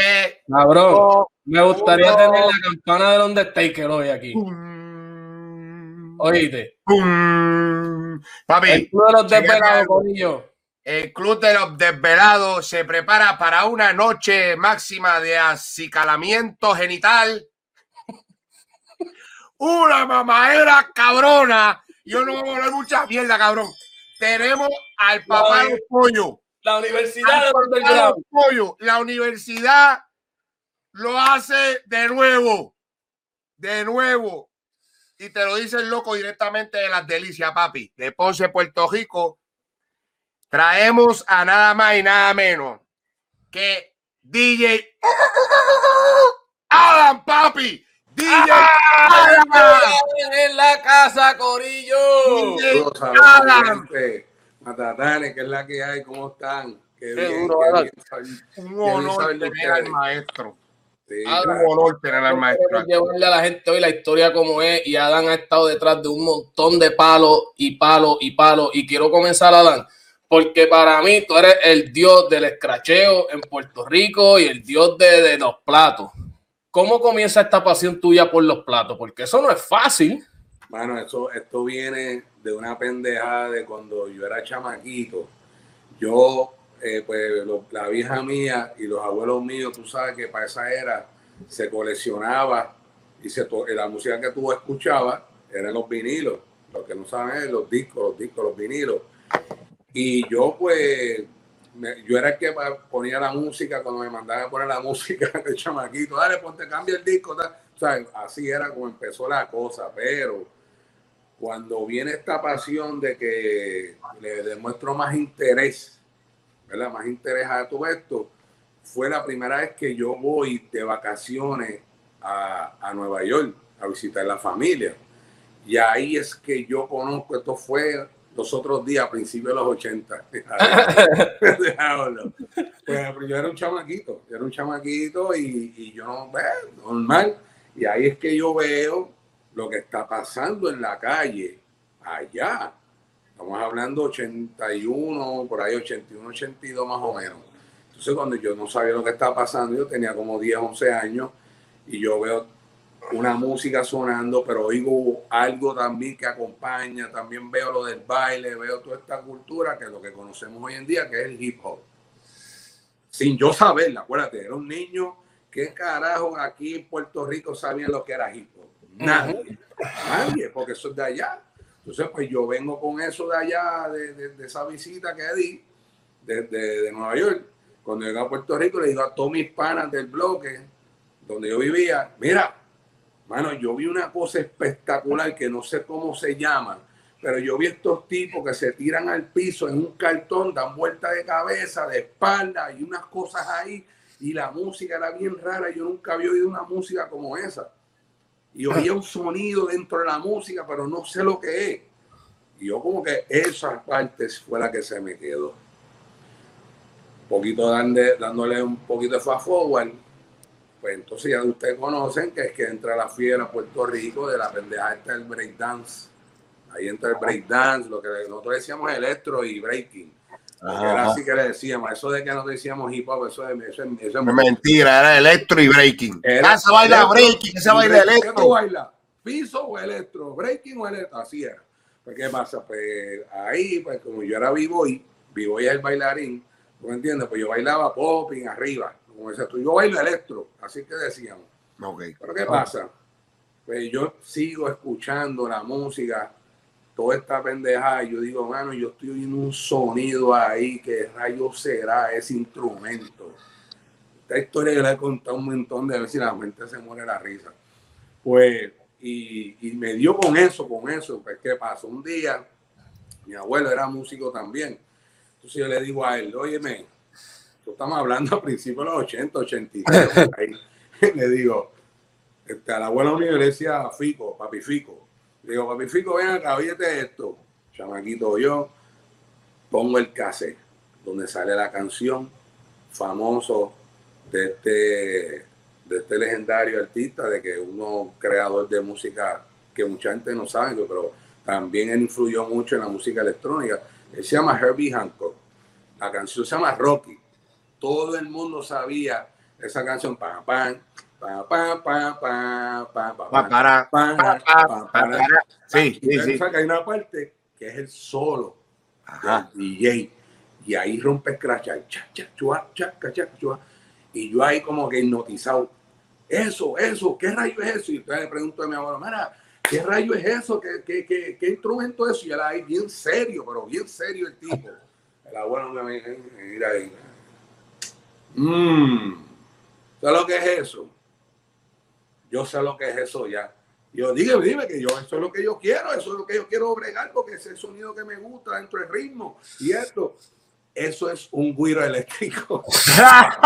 3. Cabrón, me gustaría tener la campana del Undertaker hoy aquí. Oíste. Papi, El club de los desvelados. El Club de los Desvelados se prepara para una noche máxima de acicalamiento genital. Una mamadera cabrona. Yo no voy a hablar mucha mierda, cabrón. Tenemos al papá del pollo. La Universidad de Underground. pollo. La universidad lo hace de nuevo. De nuevo. Y te lo dice el loco directamente de las delicias, papi. De Ponce, Puerto Rico. Traemos a nada más y nada menos que DJ Adam, papi. DJ Adam. En la casa, corillo. DJ Adam. Gente. Matatanes, que es la que hay, ¿cómo están? Qué, Qué bien, duro, qué bien Un bien honor tener al maestro. Sí, Adam, Un honor tener al maestro. Llevarle a la gente hoy la historia como es y Adán ha estado detrás de un montón de palos y palos y palos y quiero comenzar Adán porque para mí tú eres el dios del escracheo en Puerto Rico y el dios de, de los platos. ¿Cómo comienza esta pasión tuya por los platos? Porque eso no es fácil. Mano, eso, esto viene de una pendejada de cuando yo era chamaquito. Yo, eh, pues, lo- la vieja mía y los abuelos míos, tú sabes que para esa era se coleccionaba y se la música que tú escuchabas eran los vinilos. Los que no saben los discos, los discos, los vinilos. Y yo, pues, yo era el que ponía la música cuando me mandaban a poner la música de chamaquito. Dale, ponte, cambia el disco. tal. Así era como empezó la cosa, pero cuando viene esta pasión de que le demuestro más interés, ¿verdad? Más interés a todo esto, fue la primera vez que yo voy de vacaciones a, a Nueva York a visitar la familia. Y ahí es que yo conozco, esto fue los otros días, a principios de los 80. Diablo. pues yo era un chamaquito, era un chamaquito y, y yo bueno, normal. Y ahí es que yo veo lo que está pasando en la calle allá. Estamos hablando 81, por ahí 81, 82 más o menos. Entonces cuando yo no sabía lo que estaba pasando, yo tenía como 10, 11 años y yo veo una música sonando, pero oigo algo también que acompaña, también veo lo del baile, veo toda esta cultura que es lo que conocemos hoy en día, que es el hip hop. Sin yo saberla, acuérdate, era un niño que carajo aquí en Puerto Rico sabía lo que era hip hop. Nadie, nadie, porque eso es de allá. Entonces, pues yo vengo con eso de allá, de, de- esa visita que di, de, de- de Nueva York. Cuando llegué a Puerto Rico, le digo a todos mis panas del bloque, donde yo vivía, mira, mano, yo vi una cosa espectacular que no sé cómo se llama, pero yo vi estos tipos que se tiran al piso en un cartón, dan vuelta de cabeza, de espalda y unas cosas ahí, y la música era bien rara, yo nunca había oído una música como esa. Y oía un sonido dentro de la música, pero no sé lo que es. Y yo como que esa parte fue la que se me quedó. Poquito dande- dándole un poquito de fast forward, pues entonces ya ustedes conocen que es que entra la fiera Puerto Rico de la pendeja esta del breakdance. Ahí entra el breakdance, lo que nosotros decíamos electro y breaking. Era así que le decíamos, eso de que nosotros decíamos hip hop, eso es, eso es- eso es- Mentira, era electro y breaking. Era Ah, baila electro breaking, ese y baila breaking. ¿Qué tú electro. bailas? ¿Piso o electro? ¿Breaking o electro? Así era. Pues, ¿qué pasa? Pues ahí, pues como yo era b-boy, b-boy es el bailarín, ¿tú me entiendes? Pues yo bailaba popping arriba, como decías tú, yo bailo electro, así que decíamos. Ok. Pero ¿qué pasa? Pues yo sigo escuchando la música, toda esta pendejada, yo digo, mano, yo estoy oyendo un sonido ahí, que rayo será ese instrumento? Esta historia yo la he contado un montón de veces y la gente se muere la risa. Pues, y, y me dio con eso, con eso, pues ¿qué pasó? Un día, mi abuelo era músico también, entonces yo le digo a él, óyeme, tú estamos hablando a principios de los 80, 83, por ahí. le digo, este, al abuelo mío le decía Fico, papi Fico. Digo, papi Fico, ven acá, oíste esto. Chamaquito yo, pongo el cassette donde sale la canción famoso de este, de este legendario artista, de que uno creador de música que mucha gente no sabe, pero también él influyó mucho en la música electrónica. Él se llama Herbie Hancock. La canción se llama Rocky. Todo el mundo sabía esa canción, pam, pam, Sí, sí, sí. ¿sabes que hay una parte que es el solo Ajá. del DJ. Y ahí rompe chua. Y yo ahí como que hipnotizado. Eso, eso, ¿qué rayo es eso? Y entonces le pregunto a mi abuelo, mira, ¿qué rayo es eso? ¿Qué, qué, qué, qué instrumento es eso? Y él ahí bien serio, pero bien serio el tipo. El abuelo me mira ahí. Mmm, ¿sabes lo que es eso? Yo sé lo que es eso ya. Yo dime, dime que yo, eso es lo que yo quiero, eso es lo que yo quiero bregar, porque ese sonido que me gusta dentro del ritmo y esto, eso es un guiro eléctrico. Ya,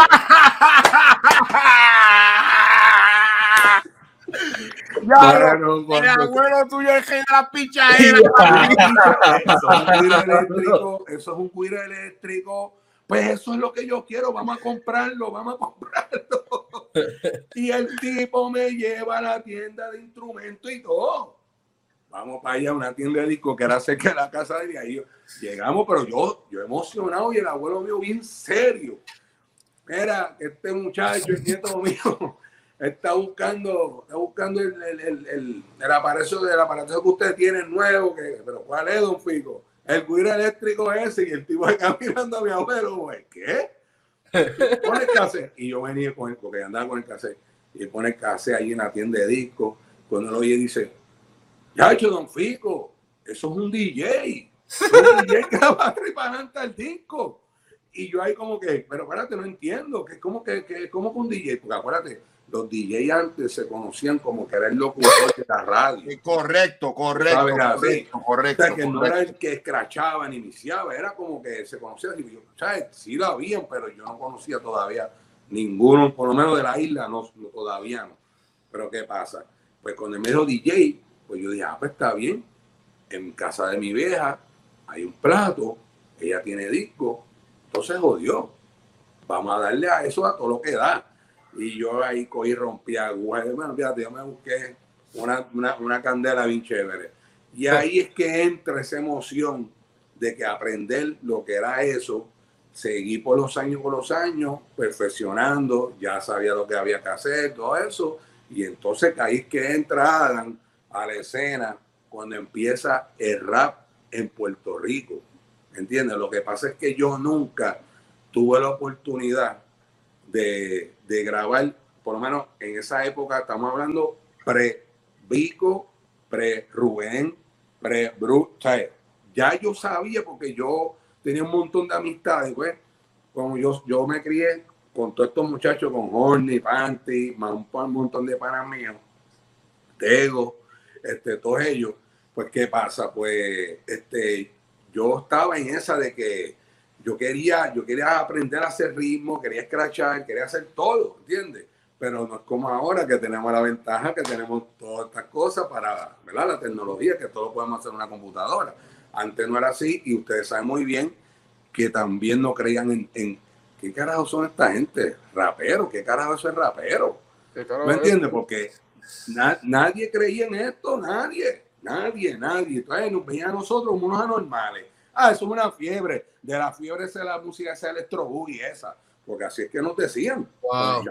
Mano, el abuelo tuyo es que la pichadera. eso es un guiro eléctrico, eso es un guiro eléctrico. Pues eso es lo que yo quiero, vamos a comprarlo, vamos a comprarlo. Y el tipo me lleva a la tienda de instrumentos y todo. Vamos para allá, una tienda de disco que era cerca de la casa de ahí. Llegamos, pero yo, yo emocionado y el abuelo mío bien serio. Mira, este muchacho, el nieto mío, está buscando, está buscando el, el, el, el, el aparato, que usted tiene nuevo, que, pero ¿cuál es, don Fico? El guiro eléctrico ese y el tipo acá mirando a mi abuelo, güey, ¿qué? Pone el cassette. Y yo venía con el, porque andaba con el cassette, y pone el cassette ahí en la tienda de disco. Cuando lo oye, dice, ya hecho, don Fico, eso es un DJ. Un DJ que va a el disco. Y yo ahí como que, pero espérate, no entiendo, que como que, que como que un DJ, porque acuérdate, los DJ antes se conocían como que era el locutor de la radio. Correcto, correcto, Sabes, así. correcto, O correcto. sea, que no correcto. era el que escrachaba ni iniciaba, era como que se conocía. Yo, ¿sabes? Sí lo habían, pero yo no conocía todavía ninguno, por lo menos de la isla, no, no, todavía no. Pero ¿qué pasa? Pues con el medio DJ, pues yo dije, ah, pues está bien. En casa de mi vieja hay un plato, ella tiene disco, entonces jodió. Vamos a darle a eso a todo lo que da. Y yo ahí cogí, rompí agujas. Bueno, fíjate, yo me busqué una, una, una candela bien chévere. Y ahí es que entra esa emoción de que aprender lo que era eso, seguí por los años, por los años, perfeccionando, ya sabía lo que había que hacer, todo eso. Y entonces ahí es que entra Adam a la escena cuando empieza el rap en Puerto Rico. ¿Entiendes? Lo que pasa es que yo nunca tuve la oportunidad de, de grabar, por lo menos en esa época, estamos hablando pre-Vico, pre-Rubén, pre-Bru, o sea, ya yo sabía porque yo tenía un montón de amistades, pues, como yo, yo me crié con todos estos muchachos, con Horny, Panty, más un, un montón de panas míos, Tego, este, todos ellos, pues, ¿qué pasa? Pues, este, yo estaba en esa de que yo quería, yo quería aprender a hacer ritmo, quería escrachar, quería hacer todo, ¿entiendes? Pero no es como ahora que tenemos la ventaja que tenemos todas estas cosas para, ¿verdad? La tecnología, que todo lo podemos hacer en una computadora. Antes no era así y ustedes saben muy bien que también no creían en, en qué carajo son esta gente, raperos, qué carajo eso es rapero. ¿Me entiendes? Porque na- nadie creía en esto, nadie, nadie, nadie. Entonces nos veían a nosotros como unos anormales. Ah, eso es una fiebre. De la fiebre esa la música, esa electro boogie, esa. Porque así es que nos decían. Wow.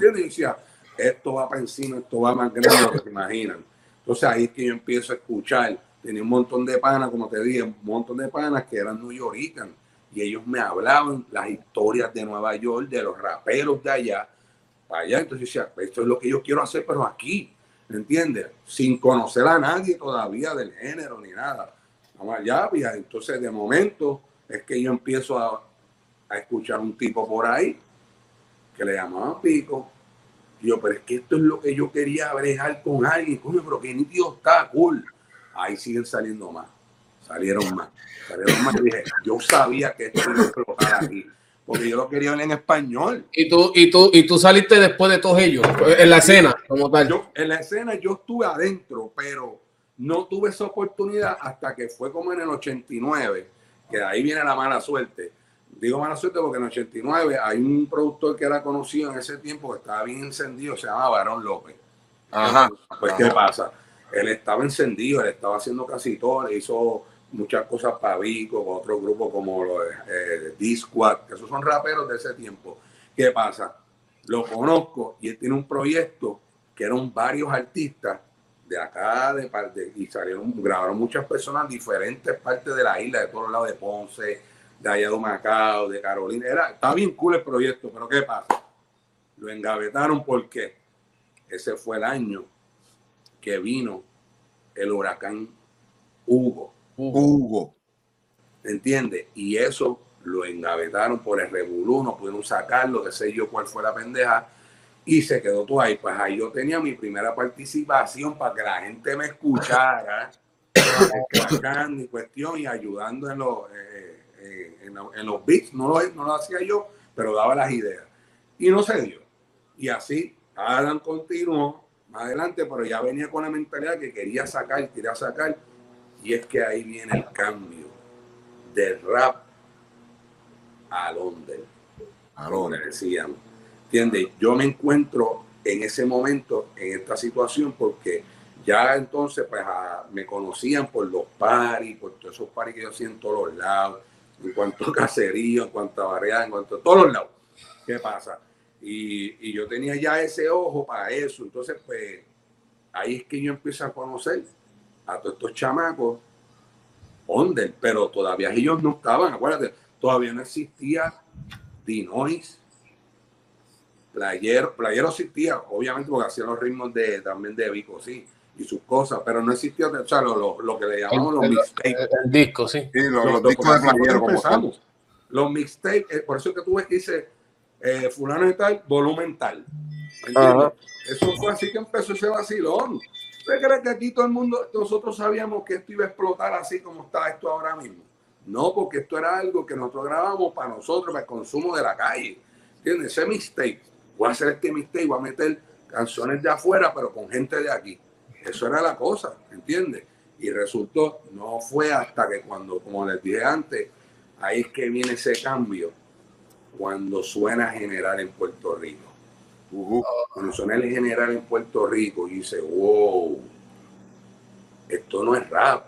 Y decía, esto va para encima, esto va más grande de lo que se imaginan. Entonces ahí es que yo empiezo a escuchar. Tenía un montón de panas, como te dije, un montón de panas que eran New Yorkers. Y ellos me hablaban las historias de Nueva York, de los raperos de allá, para allá. Entonces yo decía, esto es lo que yo quiero hacer, pero aquí, ¿entiendes? Sin conocer a nadie todavía del género ni nada. Vamos allá, y entonces de momento es que yo empiezo a, a escuchar un tipo por ahí que le llamaban Pico. Y yo, pero es que esto es lo que yo quería brejar con alguien. Coño, pero que nítido está, cool. Ahí siguen saliendo más. Salieron más. Salieron más. Y dije, yo sabía que esto iba a explotar aquí. Porque yo lo quería ver en español. Y tú, y tú, y tú saliste después de todos ellos, en la escena, como tal. Yo, en la escena yo estuve adentro, pero no tuve esa oportunidad hasta que fue como en el 89, que de ahí viene la mala suerte. Digo mala suerte porque en el 89 hay un productor que era conocido en ese tiempo que estaba bien encendido, se llama Barón López. Ajá. Pues, ¿qué pasa? Él estaba encendido, él estaba haciendo casi todo, le hizo muchas cosas para Vico, con otros grupos como los eh, que esos son raperos de ese tiempo. ¿Qué pasa? lo conozco y él tiene un proyecto que eran varios artistas de acá de parte y salieron, grabaron muchas personas en diferentes partes de la isla, de todos lados de Ponce, de allá de Macao, de Carolina. Era, estaba bien cool el proyecto, pero ¿qué pasa? Lo engavetaron porque ese fue el año que vino el huracán Hugo. Hugo. ¿Entiendes? Y eso lo engavetaron por el revolú, no pudieron sacarlo, qué sé yo cuál fue la pendeja, y se quedó todo ahí. Pues ahí yo tenía mi primera participación para que la gente me escuchara, escuchando y cuestión y ayudando en los, eh, eh, en, lo- en los beats. No lo, no lo hacía yo, pero daba las ideas. Y no se dio. Y así, Adam continuó más adelante, pero ya venía con la mentalidad que quería sacar, quería sacar. Y es que ahí viene el cambio del rap al under, como le decíamos. ¿Entiendes? Yo me encuentro en ese momento, en esta situación, porque ya entonces pues, me conocían por los paris, por todos esos paris que yo hacía en todos los lados, en cuanto a caserío, en cuanto a variedad, en cuanto a todos los lados. ¿Qué pasa? Y, yo tenía ya ese ojo para eso. Entonces, pues, ahí es que yo empiezo a conocer a todos estos chamacos pero todavía ellos no estaban, acuérdate, todavía no existía Dinois. Playero, playero existía, obviamente porque hacían los ritmos de también de Vico, sí, y sus cosas, pero no existía, o sea, lo, lo- lo que le llamamos los mixtapes. El, el disco, sí. Sí, los, Los- los discos de playero como empezamos. Los mixtapes, eh, por eso que tú ves que dice eh, fulano y tal, volumen tal. Eso fue así que empezó ese vacilón. ¿Usted cree que aquí todo el mundo, nosotros sabíamos que esto iba a explotar así como está esto ahora mismo? No, porque esto era algo que nosotros grabamos para nosotros, para el consumo de la calle. ¿Entiendes? Ese mixtape, voy a hacer este mixtape, voy a meter canciones de afuera, pero con gente de aquí. Eso era la cosa, ¿entiendes? Y resultó, no fue hasta que cuando, como les dije antes, ahí es que viene ese cambio, cuando suena general en Puerto Rico. Ujú. Cuando suena el general en Puerto Rico y dice, wow, esto no es rap,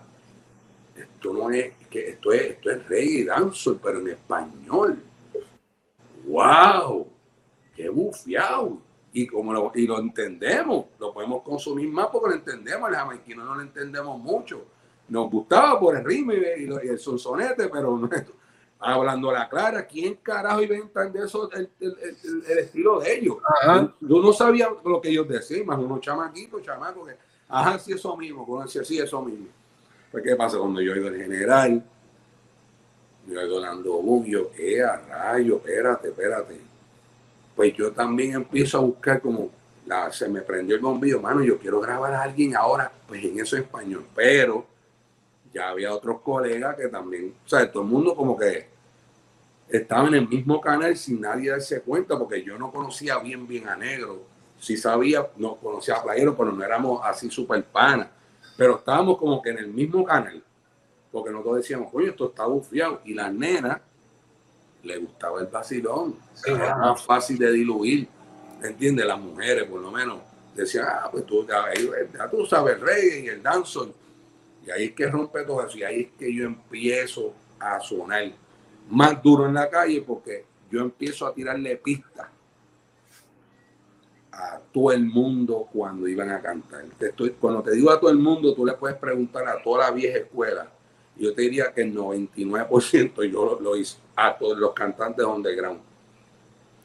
esto no es, que esto es, esto es reggae y dancehall, pero en español. Wow, qué bufiado. Y como lo, y lo entendemos, lo podemos consumir más porque lo entendemos, el jamaiquino no lo entendemos mucho. Nos gustaba por el ritmo y, y y el sonsonete, pero no hablando a la clara, ¿quién carajo iba a entender eso, el, el- el- el estilo de ellos? Ajá. Yo no sabía lo que ellos decían, más unos chamaquitos, chamacos, que, ajá, sí, eso mismo, como decía, sí, eso mismo. Pues, ¿qué pasa cuando yo oigo el general? Yo oigo Nando Boom, yo, eh, a rayo, espérate, espérate. Pues yo también empiezo a buscar como, se me prendió el bombillo, mano, yo quiero grabar a alguien ahora, pues en eso español, pero ya había otros colegas que también, o sea, todo el mundo como que estaba en el mismo canal sin nadie darse cuenta, porque yo no conocía bien, bien a Negro. Sí sabía, no conocía a Playero, pero no éramos así super panas. Pero estábamos como que en el mismo canal, porque nosotros decíamos, coño, esto está bufiado. Y la nena le gustaba el vacilón, Sí, era más fácil de diluir, ¿entiendes? Las mujeres, por lo menos, decían, ah, pues tú, ya, ya tú sabes el reggae y el dancehall. Y ahí es que rompe todo eso, y ahí es que yo empiezo a sonar más duro en la calle porque yo empiezo a tirarle pistas a todo el mundo cuando iban a cantar. Te estoy, cuando te digo a todo el mundo, tú le puedes preguntar a toda la vieja escuela. Yo te diría que el 99% yo lo, lo hice a todos los cantantes underground.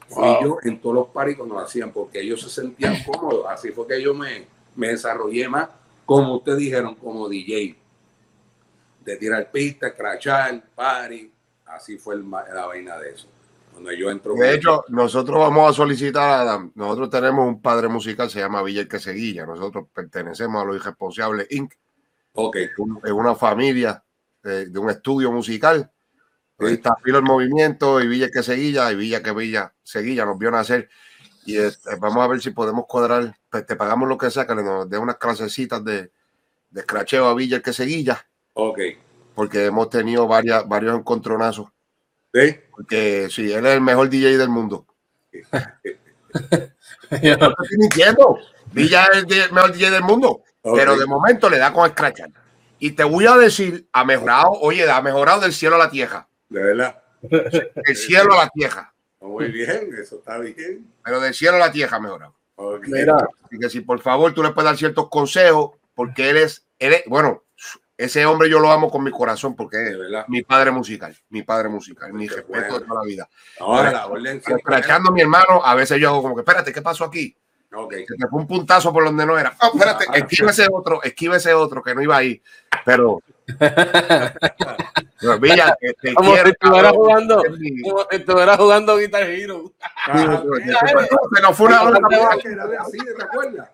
Fui Wow. yo en todos los paris cuando lo hacían porque ellos se sentían cómodos. Así fue que yo me, me desarrollé más, como ustedes dijeron, como DJ. De tirar pistas, crachar, party. Así fue el la vaina de eso. Cuando yo entro. De hecho, nosotros vamos a solicitar a Adam. Nosotros tenemos un padre musical, se llama Villa El que Seguilla. Nosotros pertenecemos a los Irresponsables Inc. ok, Es una familia de, de un estudio musical. Ahí está Filo el Movimiento y Villa que Seguilla y Villa que Villa Seguilla nos vio nacer. Y este, vamos a ver si podemos cuadrar. Pues te pagamos lo que sea, que nos dé unas clasecitas de, de escracheo a Villa que Seguilla, ok. porque hemos tenido varias, varios encontronazos. ¿Sí? Porque sí, él es el mejor DJ del mundo. No estoy mintiendo. Villa es el mejor DJ del mundo. Ok. Pero de momento le da con escrachar. Y te voy a decir, ha mejorado, oye, ha mejorado del cielo a la tierra. De verdad. Del cielo a la tierra. Muy bien, eso está bien. Pero del cielo a la tierra mejora. Ok. Mira, Así que si por favor tú le puedes dar ciertos consejos, porque él es, él es- bueno, ese hombre yo lo amo con mi corazón porque es verdad. mi padre musical, mi padre musical, mi respeto bueno. de toda la vida. Ahora la orden siempre- Escrachando a mi hermano, a veces yo hago como que, espérate, ¿qué pasó aquí? Ok. Se te fue un puntazo por donde no era. Oh, espérate, Ah. esquiva ese otro, esquiva ese otro que no iba ahí. Pero, pero Villa, te, te como quiero, si estuviera jugando, Es mi- como si estuviera jugando Guitar Hero. Ah, Se nos fue una hora. así, ¿te acuerdas?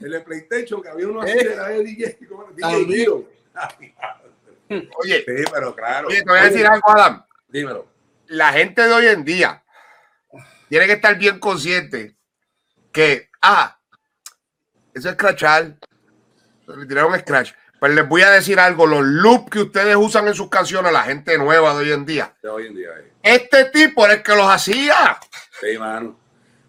En el PlayStation que había uno así de la de DJ, como DJ. Hero. Oye, Sí, pero claro. oye, te voy a decir algo, Adam. Dímelo. la gente de hoy en día tiene que estar bien consciente que, ah, eso es scratchar. Le tiraron scratch. Pues les voy a decir algo: los loops que ustedes usan en sus canciones, la gente nueva de hoy en día, De hoy en día. eh. este tipo era el que los hacía. Sí, mano.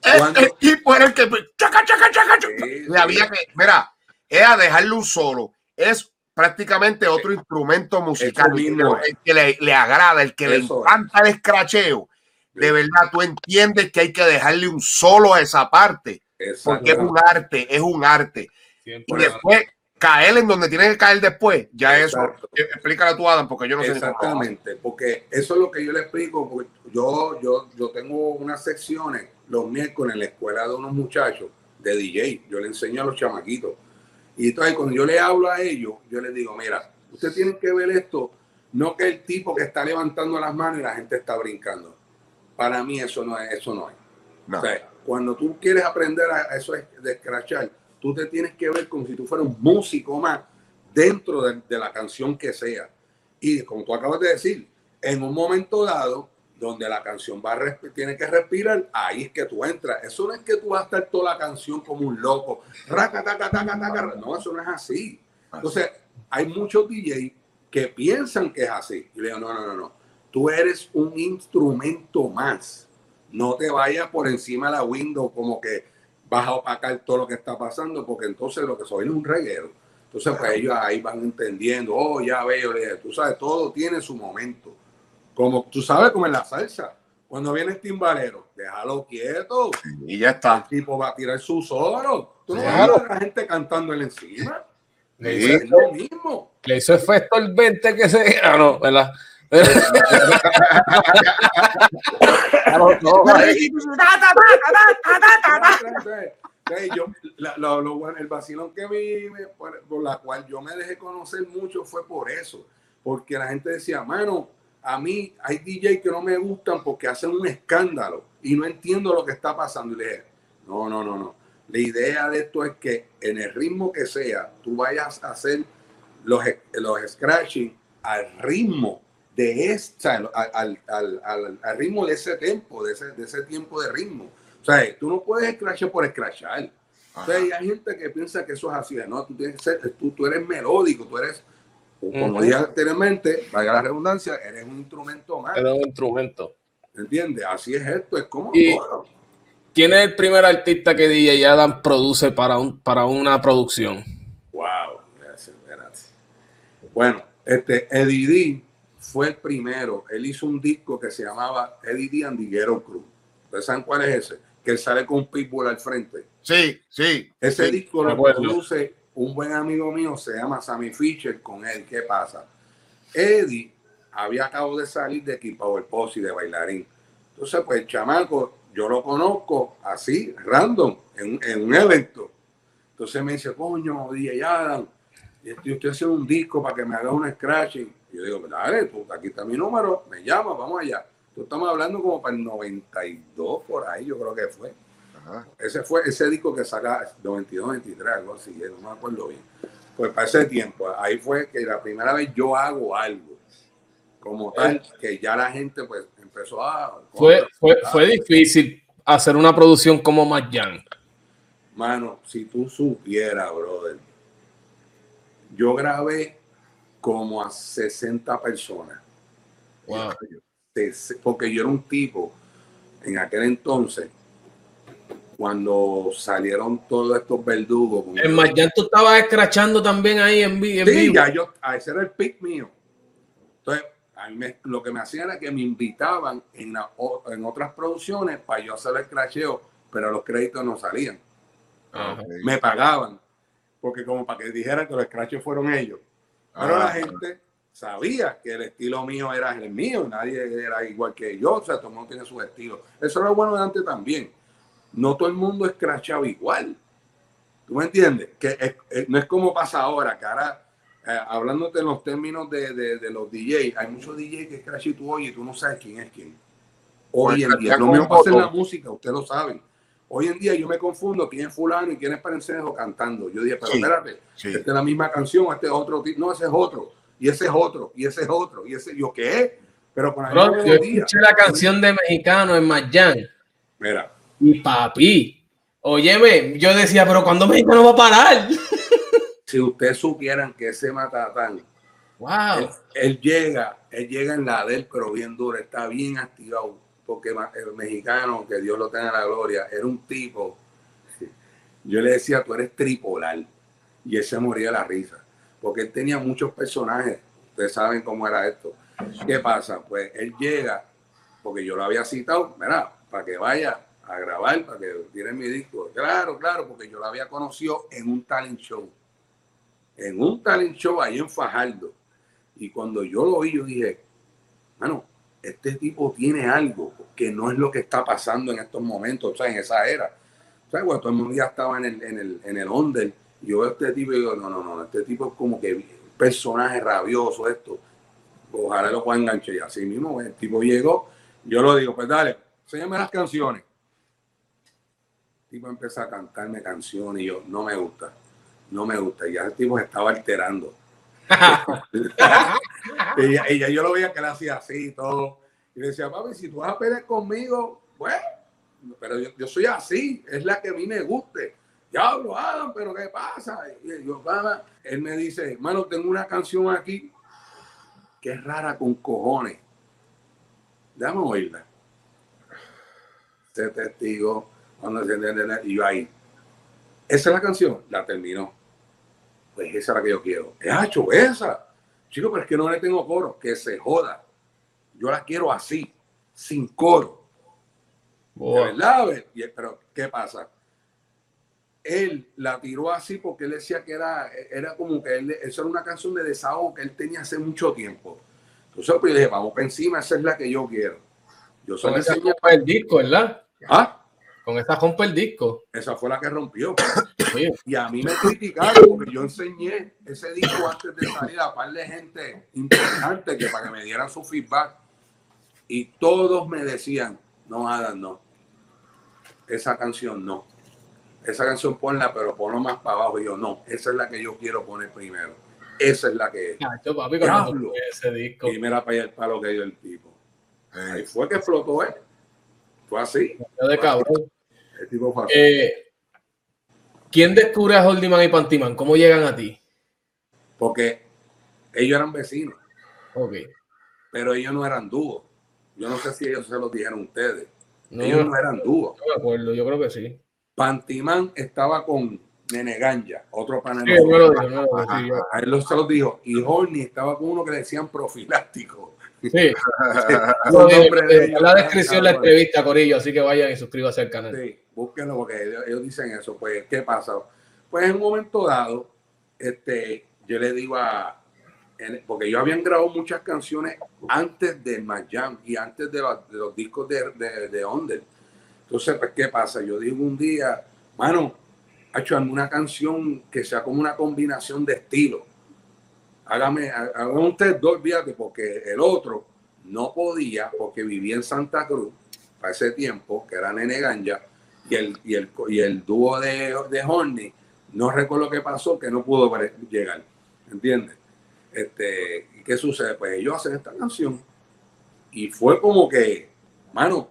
Este tipo era el que. Chaca, chaca, chaca. Sí, sí. había que, mira, era dejarle un solo. Es prácticamente otro instrumento musical. Mismo. El que le, le agrada, el que le es. encanta el escracheo. De verdad, tú entiendes que hay que dejarle un solo a esa parte. Porque es un arte, es un arte. Y después caer en donde tiene que caer después, ya eso. Exacto. Eh, Explícale a tu Adam, porque yo no sé. Exactamente, porque eso es lo que yo le explico. porque yo, yo, yo tengo unas secciones los miércoles en la escuela de unos muchachos de DJ. Yo le enseño a los chamaquitos. Y entonces, cuando yo le hablo a ellos, yo les digo: Mira, ustedes tienen que ver esto, no que el tipo que está levantando las manos y la gente está brincando. Para mí, eso no es. Eso no es. No. O sea, cuando tú quieres aprender a eso de escrachar, tú te tienes que ver como si tú fueras un músico más dentro de, la canción que sea. Y como tú acabas de decir, en un momento dado, donde la canción va tiene que respirar, ahí es que tú entras. Eso no es que tú vas a estar toda la canción como un loco. No, eso no es así. Entonces, hay muchos DJ que piensan que es así. Y le digo, no, no, no, no. Tú eres un instrumento más. No te vayas por encima de la window como que vas a opacar todo lo que está pasando, porque entonces lo que soy es un reguero. Entonces, pues ellos ahí van entendiendo, oh, ya veo, tú sabes, todo tiene su momento. Como tú sabes, como en la salsa. Cuando viene el timbalero, déjalo quieto. Y ya El está. tipo va a tirar su solo. Tú no Claro. vas a ver a la gente cantando en encima. Le Sí. Es lo mismo. Le hizo efecto el 20 que se. Ah, no, ¿verdad? El vacilón que vi, me- por, por la cual yo me dejé conocer mucho fue por eso. Porque la gente decía, mano, a mí hay DJ que no me gustan porque hacen un escándalo y no entiendo lo que está pasando. Y le dije, no, no, no, no. La idea de esto es que en el ritmo que sea, tú vayas a hacer los, los scratching al ritmo de esta, al, al, al, al- ritmo de ese tiempo, de ese, de ese tiempo de ritmo. O sea, tú no puedes scratchar por scratchar. O sea, hay gente que piensa que eso es así. No, tú, tienes que ser- tú, tú eres melódico, tú eres, como dije anteriormente, vaya la redundancia, eres un instrumento más. Era un instrumento. ¿Entiendes? Así es esto, es como Y-. ¿Quién es el primer artista que DJ Adam produce para, un, para una producción? Wow, gracias, gracias. Bueno, este Eddie D fue el primero. Él hizo un disco que se llamaba Eddie D and the Ghetto Crew. ¿Ustedes saben cuál es ese? Que él sale con Pitbull al frente. Sí, sí. Ese sí. disco lo produce un buen amigo mío, se llama Sammy Fisher, con él. ¿Qué pasa? Eddie había acabado de salir de Equipo el Posse de bailarín. Entonces, pues el chamaco, yo lo conozco así, random, en, en un evento. Entonces me dice, coño, DJ Adam, estoy, estoy haciendo un disco para que me haga un scratching. Yo digo, dale, tú, aquí está mi número, me llama, vamos allá. Entonces estamos hablando como para el 92, por ahí, yo creo que fue. Ajá. Ese fue ese disco que saca 92, 23, algo así, eh, no me acuerdo bien. Pues para ese tiempo, ahí fue que la primera vez yo hago algo como tal, que ya la gente pues empezó a... Fue, fue, fue difícil hacer una producción como Mayan. Mano, si tú supieras, brother, yo grabé como a 60 personas. Wow. Porque yo era un tipo en aquel entonces, cuando salieron todos estos verdugos. En Mayan tú estabas escrachando también ahí en, en Sí, vivo. ya yo, a ese era el pick mío. Entonces, A mí me- lo que me hacían era que me invitaban en, la- o- en otras producciones para yo hacer el crasheo, pero los créditos no salían. Ajá. Me pagaban, porque como para que dijeran que los scratches fueron ellos. Pero la Ah, gente sabía que el estilo mío era el mío, nadie era igual que yo, o sea, todo el mundo tiene su estilo. Eso era bueno de antes también. No todo el mundo escrachaba igual. ¿Tú me entiendes? Que es- es- no es como pasa ahora, que ahora, eh, hablándote en los términos de, de- de los DJs, hay muchos DJs que scratch y tú oyes y tú no sabes quién es quién. Hoy en día, lo mismo pasa en la música, ustedes lo saben. Hoy en día yo me confundo quién es fulano y quién es Perencejo cantando. Yo dije, pero Sí. espérate, Sí. esta es la misma canción, este es otro tipo. No, ese es otro. Y ese es otro. Y ese es otro. Y ese, ¿yo qué? Pero con la Bro, misma yo melodía. escuché la canción de Mexicano en Mayan Mira, y papi, óyeme, yo decía, pero ¿cuándo Mexicano va a parar? si ustedes supieran que ese matatán, Wow. él, él llega, él llega en la del, pero bien duro, está bien activado. Porque el mexicano, que Dios lo tenga en la gloria, era un tipo. Yo le decía, tú eres tripolar. Y él se moría de la risa. Porque él tenía muchos personajes. Ustedes saben cómo era esto. ¿Qué pasa? Pues él llega, porque yo lo había citado, ¿verdad? Para que vaya a grabar, para que tire mi disco. Claro, claro, porque yo lo había conocido en un talent show. En un talent show ahí en Fajardo. Y cuando yo lo vi, yo dije, mano, este tipo tiene algo que no es lo que está pasando en estos momentos, o sea, en esa era. O sea, cuando todo el mundo ya estaba en el, en el, en el under, yo veo a este tipo y digo, no, no, no, este tipo es como que un personaje rabioso, esto. Ojalá lo pueda enganchar. Y así mismo, el tipo llegó, yo lo digo, pues dale, enséñame las canciones. El tipo empieza a cantarme canciones y yo, no me gusta, no me gusta. Y ya el tipo se estaba alterando. ella, yo lo veía que él hacía así y todo. Y decía, papi, si tú vas a pelear conmigo, bueno, pero yo, soy así, es la que a mí me guste. Diablo, Adam, pero ¿qué pasa? Y yo, "Pana", él me dice, hermano, tengo una canción aquí que es rara con cojones. Déjame oírla. Este testigo, cuando se y yo ahí. Esa es la canción, la terminó. Pues esa es la que yo quiero. Es hecho esa. Chico, pero es que no le tengo coro. Que se joda. Yo la quiero así, sin coro. De Wow. verdad, pero ¿qué pasa? Él la tiró así porque él decía que era, era como que él, eso era una canción de desahogo que él tenía hace mucho tiempo. Entonces, pues yo dije, vamos para encima, esa es la que yo quiero. Yo Con solo esa enseñé. el disco, ¿verdad? Ah, Con esa rompe el disco. esa fue la que rompió. Y a mí me criticaron porque yo enseñé ese disco antes de salir a par de gente importante que para que me dieran su feedback. Y todos me decían, no, Adam, no. Esa canción no. Esa canción ponla, pero ponlo más para abajo. Y yo, no, esa es la que yo quiero poner primero. Esa es la que es. chacho, papi, ese disco. Y mira para el palo que dio el tipo. Ahí Eh, fue que explotó él. Fue así. De cabrón. El tipo fue así. Eh, ¿Quién descubre a Holdiman y Pantiman? ¿Cómo llegan a ti? Porque ellos eran vecinos. Ok. pero ellos no eran dúos. Yo no sé si ellos se los dijeron ustedes. No, ellos no no eran dúos. me acuerdo, yo creo que sí. Pantimán estaba con Nene Ganja, otro pana Sí, de lo dijo, sí, A él se los dijo. Y Horny estaba con uno que le decían profiláctico. Sí, de Eh, la descripción la cabrones. entrevista, Corillo, así que vayan y suscríbanse al canal. Sí, búsquenlo porque ellos, dicen eso. Pues, ¿qué pasa? Pues en un momento dado, este, yo le digo a. porque ellos habían grabado muchas canciones antes del Majam y antes de los, de discos de, de, de. Entonces, pues, ¿qué pasa? Yo digo un día, mano, ha hecho una canción que sea como una combinación de estilos. Hágame, há- hagan ustedes dos, fíjate, porque el otro no podía, porque vivía en Santa Cruz para ese tiempo, que era Nene Ganja, y el, y el, y el dúo de, de Horny, no recuerdo qué pasó, que no pudo llegar. ¿Entiendes? Este, ¿y qué sucede? Pues ellos hacen esta canción. Y fue como que, mano,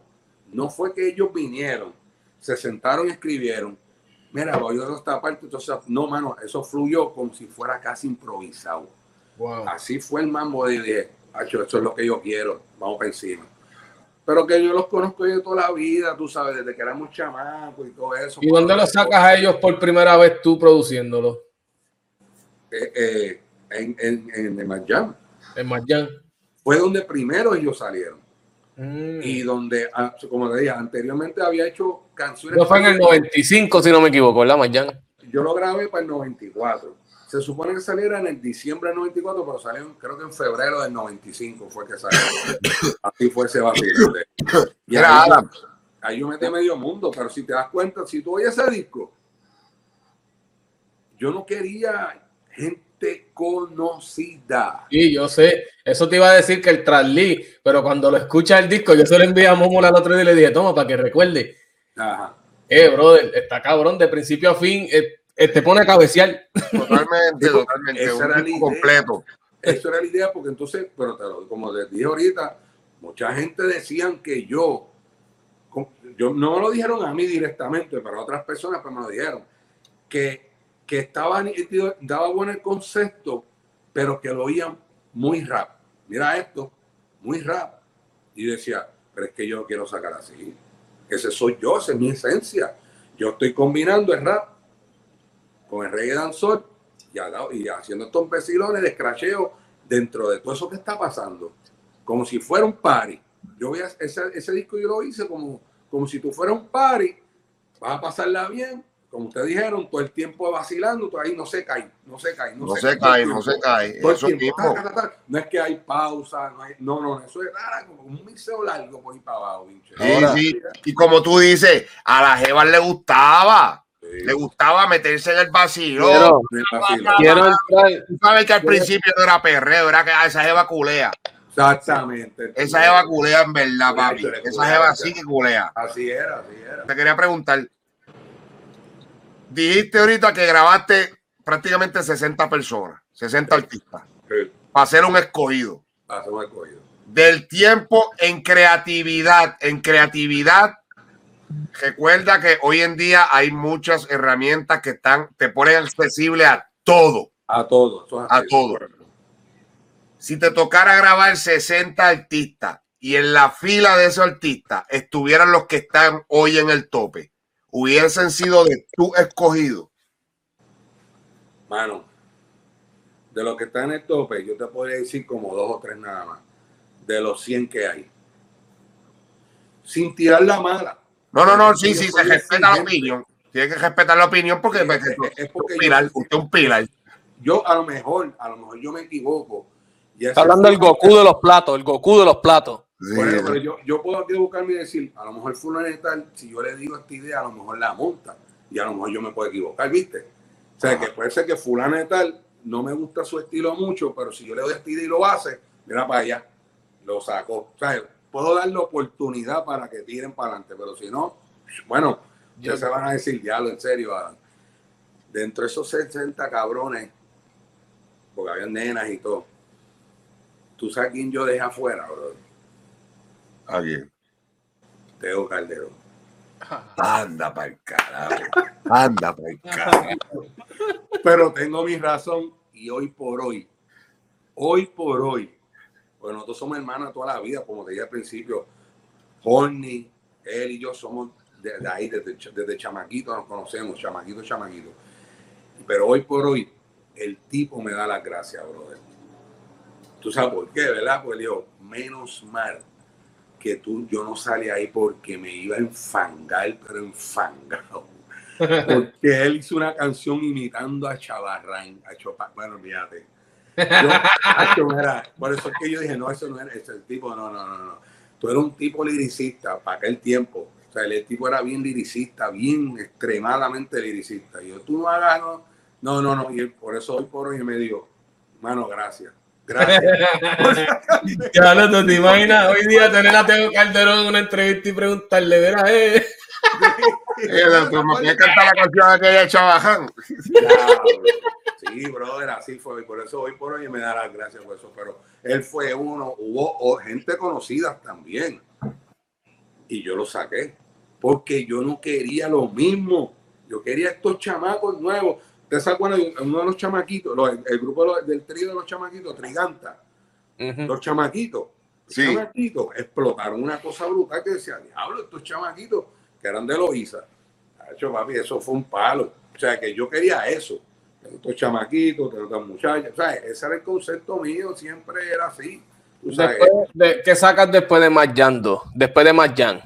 no fue que ellos vinieron, se sentaron y escribieron. Mira, voy a esta parte, entonces, no, mano, eso fluyó como si fuera casi improvisado. Wow. Así fue el mambo de dije, "Acho, esto es lo que yo quiero, vamos para encima. Pero que yo los conozco de toda la vida, tú sabes, desde que éramos chamacos y todo eso. ¿Y dónde lo sacas a ellos por primera vez tú produciéndolo? Eh, eh, en, en, en el Majam. En Mayan. fue donde primero ellos salieron. Mm. Y donde, ah, como te dije, anteriormente había hecho canciones. Eso fue en el 95, si no me equivoco, ¿verdad, Mayán? Yo lo grabé para el 94. Se supone que saliera en el diciembre del 94, pero salió creo que en febrero del 95 fue que salió. Así fue ese vacío. Y ahí, Adam. ahí yo metí medio mundo, pero si te das cuenta, si tú oyes ese disco, yo no quería gente conocida. Sí, yo sé. Eso te iba a decir que el Trasli, pero cuando lo escucha el disco, yo se lo envié a Momola el otro día y le dije, toma, para que recuerde. Ajá. Eh, brother, está cabrón, de principio a fin, eh, te pone a cabecear. Totalmente, totalmente. esa Un era la disco idea. completo. Eso era la idea, porque entonces, pero te lo- como les dije ahorita, mucha gente decían que yo, yo no me lo dijeron a mí directamente, pero a otras personas pues me lo dijeron, que, que estaba, nítido, daba bueno el concepto, pero que lo oían muy rap. Mira esto, muy rap. Y decía, pero es que yo lo quiero sacar así. Ese soy yo, esa es mi esencia. Yo estoy combinando el rap con el reggae danzor y, y haciendo estos vecilones de escracheo dentro de todo eso que está pasando. Como si fuera un party. Yo voy a, ese, ese disco yo lo hice como, como si tú fueras un party, vas a pasarla bien, como ustedes dijeron, todo el tiempo vacilando, tú ahí no se cae, no se cae, no, No se, cae, todo no se cae. Todo Eso tiempo, ta, ta, ta. No es que hay pausa, no, hay- no, no, eso es rara, como un mixeo largo por ahí para abajo. Sí, Ahora, sí. Y como tú dices, a la Jeva le gustaba. Le gustaba meterse en el vacío. Quiero, entrar, Tú sabes que al principio no era perreo, era que ah, esa Jeva culea. Exactamente. Esa Jeva culea en verdad, papi. Esa Jeva sí que culea. Así era, así era. Te quería preguntar. Dijiste ahorita que grabaste prácticamente 60 personas, 60 artistas, Sí, para ser un escogido. hacemos el cogido. Del tiempo en creatividad, en creatividad, recuerda que hoy en día hay muchas herramientas que están, te ponen accesible a todo. A es A todo. Si te tocara grabar 60 artistas y en la fila de esos artistas estuvieran los que están hoy en el tope, hubiesen sido de tu escogido. Mano, de lo que está en el tope, yo te podría decir como dos o tres nada más. De los 100 que hay. Sin tirar la mala. No, no, no, sí, sí, se respeta la opinión. Tiene que respetar la opinión porque, es- es porque un yo- pilar, usted es un pilar. Yo a lo mejor, a lo mejor yo me equivoco. Y está hablando del Goku de los platos, el Goku de los platos. Pero yo, yo puedo equivocarme y decir, a lo mejor fulano tal, si yo le digo esta idea, a lo mejor la monta. Y a lo mejor yo me puedo equivocar, ¿viste? O sea, que puede ser que fulano tal no me gusta su estilo mucho, pero si yo le doy esta idea y lo hace, mira para allá, lo saco. O sea, puedo darle oportunidad para que tiren para adelante, pero si no, bueno, ya se van a decir, diablo, en serio, Adam. dentro de esos 60 cabrones, porque había nenas y todo, tú sabes quién yo dejé afuera, bro. Aquí. Teo Calderón. Anda para el carajo. Anda para el carajo. Pero tengo mi razón y hoy por hoy, hoy por hoy, pues nosotros somos hermanos toda la vida, como te dije al principio, Horny, él y yo somos de, de ahí, desde, desde chamaquito nos conocemos, chamaquito, chamaquito. Pero hoy por hoy, el tipo me da las gracias, brother. Tú sabes por qué, ¿verdad? Porque le digo, menos mal que tú, yo no salí ahí porque me iba a enfangar, pero enfangado. Porque él hizo una canción imitando a Chavarrán, a Chopin. Bueno, olvídate. Yo, por eso es que yo dije, no, eso no era ese tipo, no, no, no, no. Tú eres un tipo liricista para aquel tiempo. O sea, el, tipo era bien liricista, bien extremadamente liricista. Y yo, tú no hagas, no, no, no, no. Y él, por eso hoy por hoy me dijo, mano, gracias. Gracias. Ya no, ¿tú te imaginas hoy día tener a Teo Calderón en una entrevista y preguntarle, verá, eh. Eh, tú me puedes cantar la canción aquella de Chabaján. Sí, brother, así fue. Y por eso hoy por hoy me da las gracias por eso. Pero él fue uno, hubo o- gente conocida también. Y yo lo saqué. Porque yo no quería lo mismo. Yo quería estos chamacos nuevos. ¿Te acuerdan? Uno de los chamaquitos, los- el, grupo de los- del trío de los chamaquitos, Triganta, los chamaquitos, los Sí. chamaquitos explotaron una cosa brutal que decía, diablo, estos chamaquitos que eran de Loíza. Hacho, papi, eso fue un palo. O sea, que yo quería eso. Estos chamaquitos, estos muchachos. O sea, ese era el concepto mío, siempre era así. Después de- ¿Qué sacas después de 2? Después de Marjan.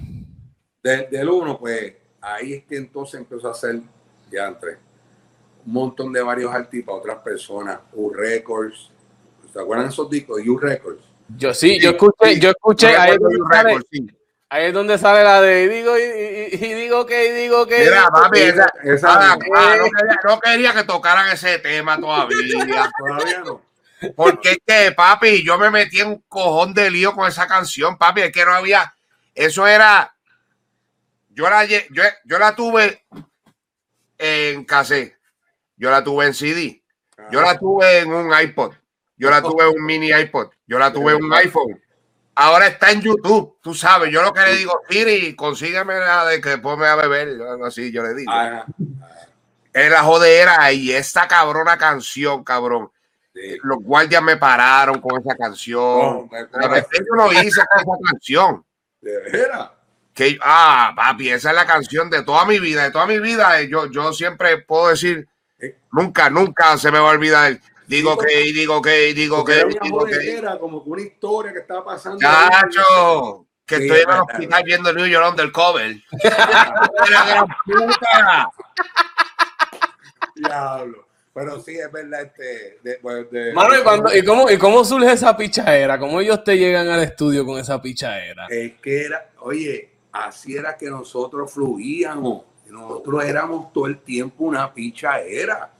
de- del uno, pues ahí es que entonces empezó a hacer ya entre un montón de varios artistas para otras personas, U Records. ¿Se acuerdan de esos discos? U Records. Yo sí, yo escuché, yo escuché, Yo ahí es, recuerdo donde un sale, récord, sí. Ahí es donde sale la de y digo y, y- y digo que y digo que. Mira, papi, esa, Esa- ah, ah, no, quería, no quería que tocaran ese tema todavía. Todavía no. Porque es que, papi, yo me metí en un cojón de lío con esa canción, papi. Es que no había. Eso era. Yo la, yo, yo la tuve en cassette. Yo la tuve en CD. Yo la tuve en un iPod. Yo la tuve en un mini iPod. Yo la tuve en un iPhone. Ahora está en YouTube. Tú sabes, yo lo que le digo, Siri, consígueme la de que después me va a beber. Así yo le digo. Ajá. Es la jodera y esta cabrona canción, cabrón. Sí. Los guardias me pararon con esa canción. Repente yo no hice con esa canción. De veras. Que, ah, papi, esa es la canción de toda mi vida, de toda mi vida. eh, Yo, yo siempre puedo decir, Eh. nunca, nunca se me va a olvidar. Digo que, y digo que, y digo que, era digo que. como una historia que estaba pasando. Chacho, que Sí, estoy en el verdad, hospital verdad. viendo New York Undercover. Era gran puta. Diablo. Pero sí, es verdad, este. De, pues, de- Mano, ¿y, cuando- y cómo, ¿y cómo surge esa pichadera? ¿Cómo ellos te llegan al estudio con esa pichadera? Es que era, oye, así era que nosotros fluíamos. Nosotros éramos todo el tiempo una pichadera.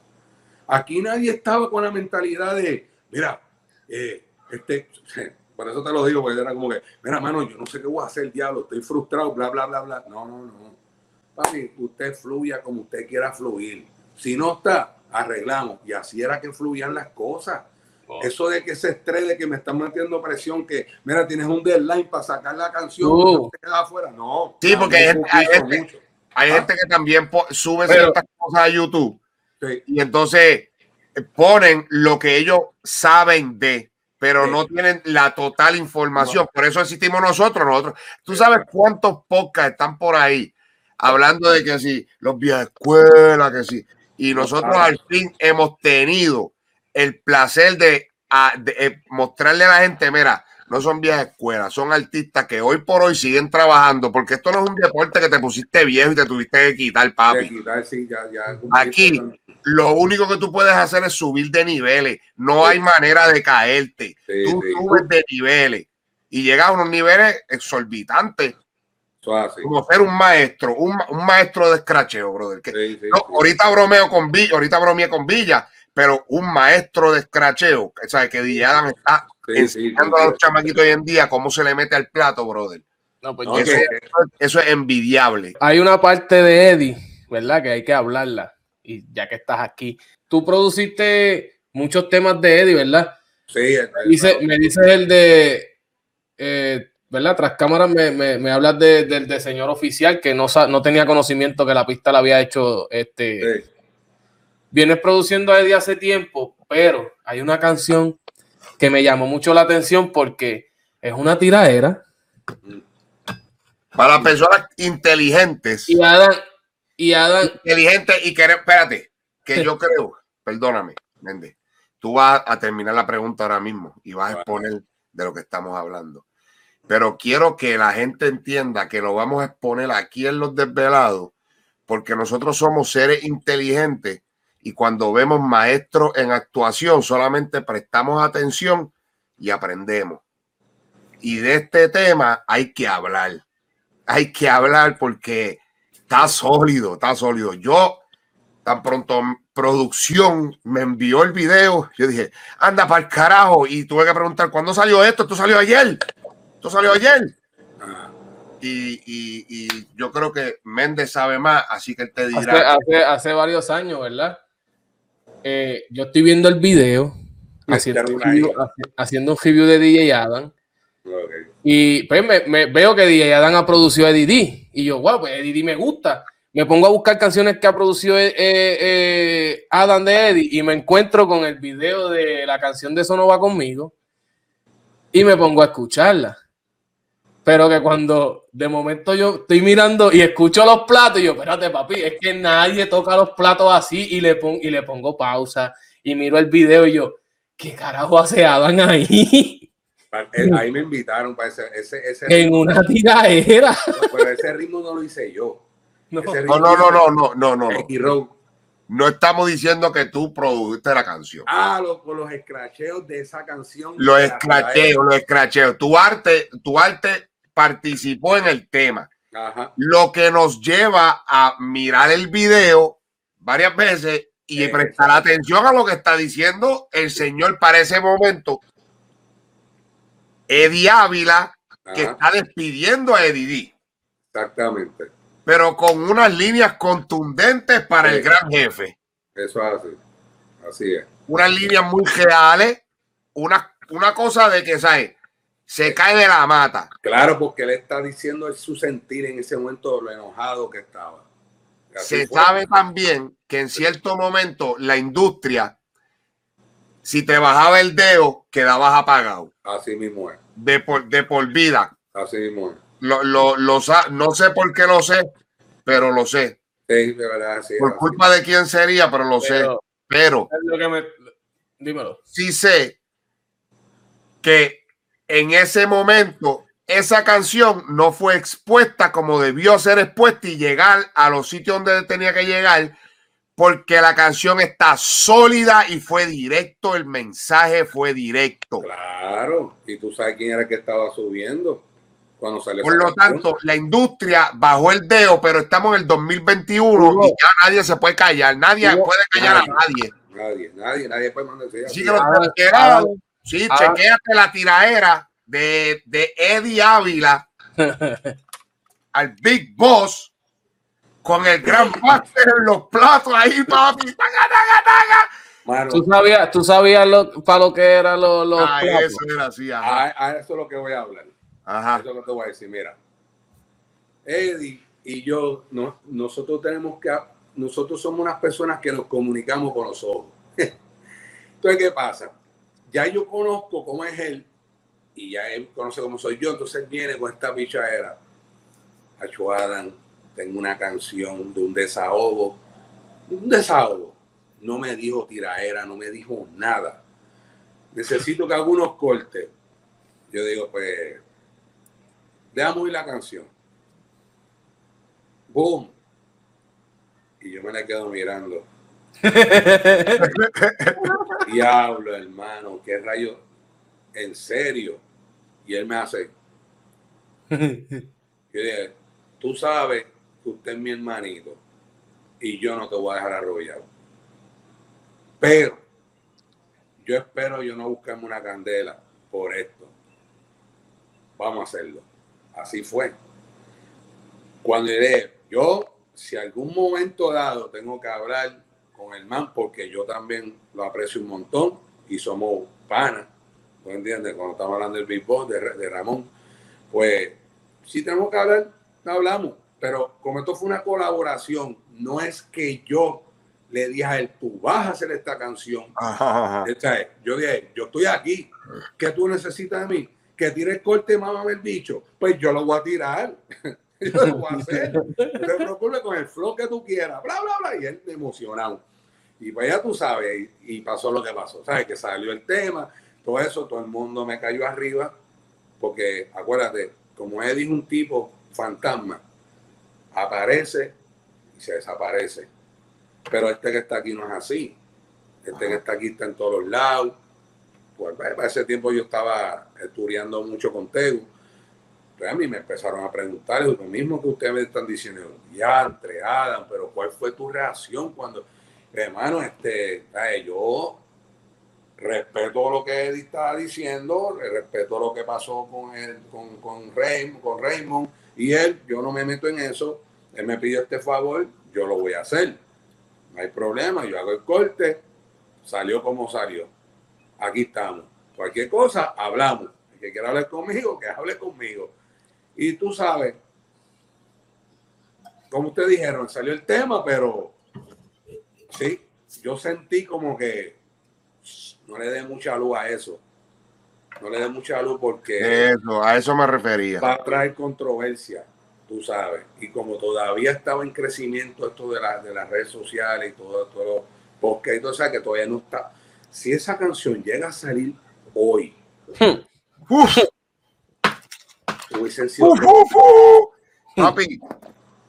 Aquí nadie estaba con la mentalidad de, mira, eh, este, por eso te lo digo, porque era como que, mira, mano, yo no sé qué voy a hacer, diablo, estoy frustrado, bla, bla, bla, bla. No, no, no. Papi, usted fluya como usted quiera fluir. Si no está, arreglamos. Y así era que fluían las cosas. Oh. Eso de que ese estrés de que me están metiendo presión, que mira, tienes un deadline para sacar la canción, Uh. no te quedas afuera. No. Sí, porque hay hay- gente-. Hay Ah. gente que también sube Pero- ciertas cosas a YouTube. Sí. y entonces eh, ponen lo que ellos saben de, pero Sí. no tienen la total información. Por eso existimos nosotros. Nosotros, tú sabes cuántos podcasts están por ahí hablando de que si los vías de escuela, que sí. Y nosotros al fin hemos tenido el placer de, a- de, eh, mostrarle a la gente, mira, no son vías de escuela, son artistas que hoy por hoy siguen trabajando, porque esto no es un deporte que te pusiste viejo y te tuviste que quitar, papi. Quitar, sí, ya- ya Aquí. Lo único que tú puedes hacer es subir de niveles. No hay manera de caerte. Sí, Tú subes de niveles y llegas a unos niveles exorbitantes. Como ser un maestro, un, ma- un maestro de escracheo, brother. Que- no, ahorita bromeo con Villa, ahorita bromeé con Villa, pero un maestro de escracheo, que sabe que DJ Adam está Sí, enseñando sí, a sí. los chamaquitos hoy en día cómo se le mete al plato, brother. No, pues No, Eso, sé. que- eso es envidiable. Hay una parte de Eddie, ¿verdad? Que hay que hablarla. Y ya que estás aquí, tú produciste muchos temas de Eddie, ¿verdad? Sí, me dices el de, eh, ¿verdad? Tras cámaras me, me, me hablas de- del de señor oficial que no, sa- no tenía conocimiento que la pista la había hecho. Este, sí. Vienes produciendo a Eddie hace tiempo, pero hay una canción que me llamó mucho la atención porque es una tiradera. Para personas inteligentes. Y Adam, y Adam, inteligente y querer, espérate, que yo creo, perdóname, Méndez, tú vas a terminar la pregunta ahora mismo y vas a exponer de lo que estamos hablando. Pero quiero que la gente entienda que lo vamos a exponer aquí en los desvelados, porque nosotros somos seres inteligentes y cuando vemos maestros en actuación solamente prestamos atención y aprendemos. Y de este tema hay que hablar. Hay que hablar porque está sólido, está sólido. Yo, tan pronto producción me envió el video, yo dije, anda para el carajo. Y tuve que preguntar, ¿cuándo salió esto? ¿Esto salió ayer? ¿Esto salió ayer? Y, y- y yo creo que Méndez sabe más, así que él te hace, dirá. hace, hace varios años, ¿verdad? Eh, yo estoy viendo el video, haciendo un, review, haci- haciendo un review de DJ Adam. Y pues me, me- veo que DJ Adam ha producido a. Y yo, wow, pues Eddie D me gusta. Me pongo a buscar canciones que ha producido eh, eh, Adam de Eddie y me encuentro con el video de la canción de Eso no va conmigo y me pongo a escucharla. Pero que cuando de momento yo estoy mirando y escucho los platos, y yo, espérate, papi, es que nadie toca los platos así y le, pon- y le pongo pausa y miro el video y yo, ¿qué carajo hace Adam ahí? Eh, Ahí me invitaron para ese, ese, ese En una tiraera. pero ese ritmo no lo hice yo. No. No, no, no, no, no, no, no. No, no estamos diciendo que tú produjiste la canción. Ah, los, con los escracheos de esa canción. Los escracheos, los escracheos. Tu arte, tu arte participó en el tema. Ajá. Lo que nos lleva a mirar el video varias veces y Eh, prestar atención a lo que está diciendo el señor para ese momento. Eddie Ávila, que está despidiendo a Eddie D, Exactamente. pero con unas líneas contundentes para el Sí. gran jefe. Eso es así. Así es. Unas líneas muy reales, una, una cosa de que, ¿sabes? Se cae de la mata. Claro, porque él está diciendo su sentir en ese momento, lo enojado que estaba. Así Se fue. sabe también que en cierto momento la industria, si te bajaba el dedo, quedabas apagado Así mismo es. de por, de por vida. Así mismo es. Lo, lo- no sé por qué lo sé, pero lo sé. Sí, de verdad, sí. Por así. culpa de quién sería, pero lo sé. Pero, Pero es lo que me. Dímelo. sí sé que en ese momento esa canción no fue expuesta como debió ser expuesta y llegar a los sitios donde tenía que llegar porque la canción está sólida y fue directo, el mensaje fue directo. Claro. Y tú sabes quién era el que estaba subiendo cuando salió. Por lo canción. tanto, la industria bajó el dedo, pero estamos en el 2021 Hugo. y ya nadie se puede callar, nadie puede callar a nadie. Nadie, nadie, nadie puede mandar sí, que los Ah, ah, sí, ah. chequéate la tiraera de, de Eddie Ávila al Big Boss con el gran máster en los platos ahí, papi. Taca, taca, taca. Mano, ¿Tú sabías, tú sabías lo, para lo que eran los, los platos? eso era así. Ajá. a, a eso es lo que voy a hablar. Ajá. Eso es lo que voy a decir. Mira, Eddie y yo, no, nosotros tenemos que, nosotros somos unas personas que nos comunicamos con los ojos. Entonces, ¿qué pasa? Ya yo conozco cómo es él y ya él conoce cómo soy yo, entonces él viene con esta bichadera. Hacho Adam, tengo una canción de un desahogo, un desahogo. No me dijo tiraera, no me dijo nada. Necesito que haga unos cortes. Yo digo, pues, déjame oír la canción. Boom. Y yo me la quedo mirando. Diablo, hermano, qué rayo. En serio. Y él me hace. Yo dije, tú sabes que usted es mi hermanito y yo no te voy a dejar arrollado. Pero yo espero yo no buscarme una candela por esto. Vamos a hacerlo. Así fue. Cuando iré, yo, si algún momento dado tengo que hablar con el man, porque yo también lo aprecio un montón y somos panas, ¿tú entiendes? Cuando estamos hablando del Big Boss, de, de Ramón, pues si tenemos que hablar, hablamos. Pero como esto fue una colaboración, no es que yo le dije a él, tú vas a hacer esta canción. Ajá, ajá. O sea, yo dije, yo estoy aquí. ¿Qué tú necesitas de mí? Que tires corte, mamá, el bicho. Pues yo lo voy a tirar. yo lo voy a hacer. No te preocupes con el flow que tú quieras. Bla, bla, bla. Y él emocionado. Y pues ya tú sabes, y, y pasó lo que pasó. ¿Sabes? Que salió el tema, todo eso, todo el mundo me cayó arriba. Porque acuérdate, como él dijo un tipo fantasma, aparece y se desaparece. Pero este que está aquí no es así. Este que está aquí está en todos los lados. Pues para ese tiempo yo estaba estudiando mucho con Tegu. Pues a mí me empezaron a preguntar lo mismo que ustedes me están diciendo. Ya, entre Adam, pero ¿cuál fue tu reacción cuando, hermano, este, ay, yo respeto lo que Eddie estaba diciendo, respeto lo que pasó con él, con, con, Raymond, con Raymond y él, yo no me meto en eso. Él me pidió este favor, yo lo voy a hacer. No hay problema, yo hago el corte, salió como salió. Aquí estamos. Cualquier cosa, hablamos. El que quiera hablar conmigo, que hable conmigo. Y tú sabes, como ustedes dijeron, salió el tema, pero sí, yo sentí como que no le dé mucha luz a eso. No le dé mucha luz porque Eso, a eso me refería. va a traer controversia, tú sabes. Y como todavía estaba en crecimiento esto de, la- de las redes sociales y todo, todo porque entonces que todavía no está. Si esa canción llega a salir hoy, Uf, Uf. Papi,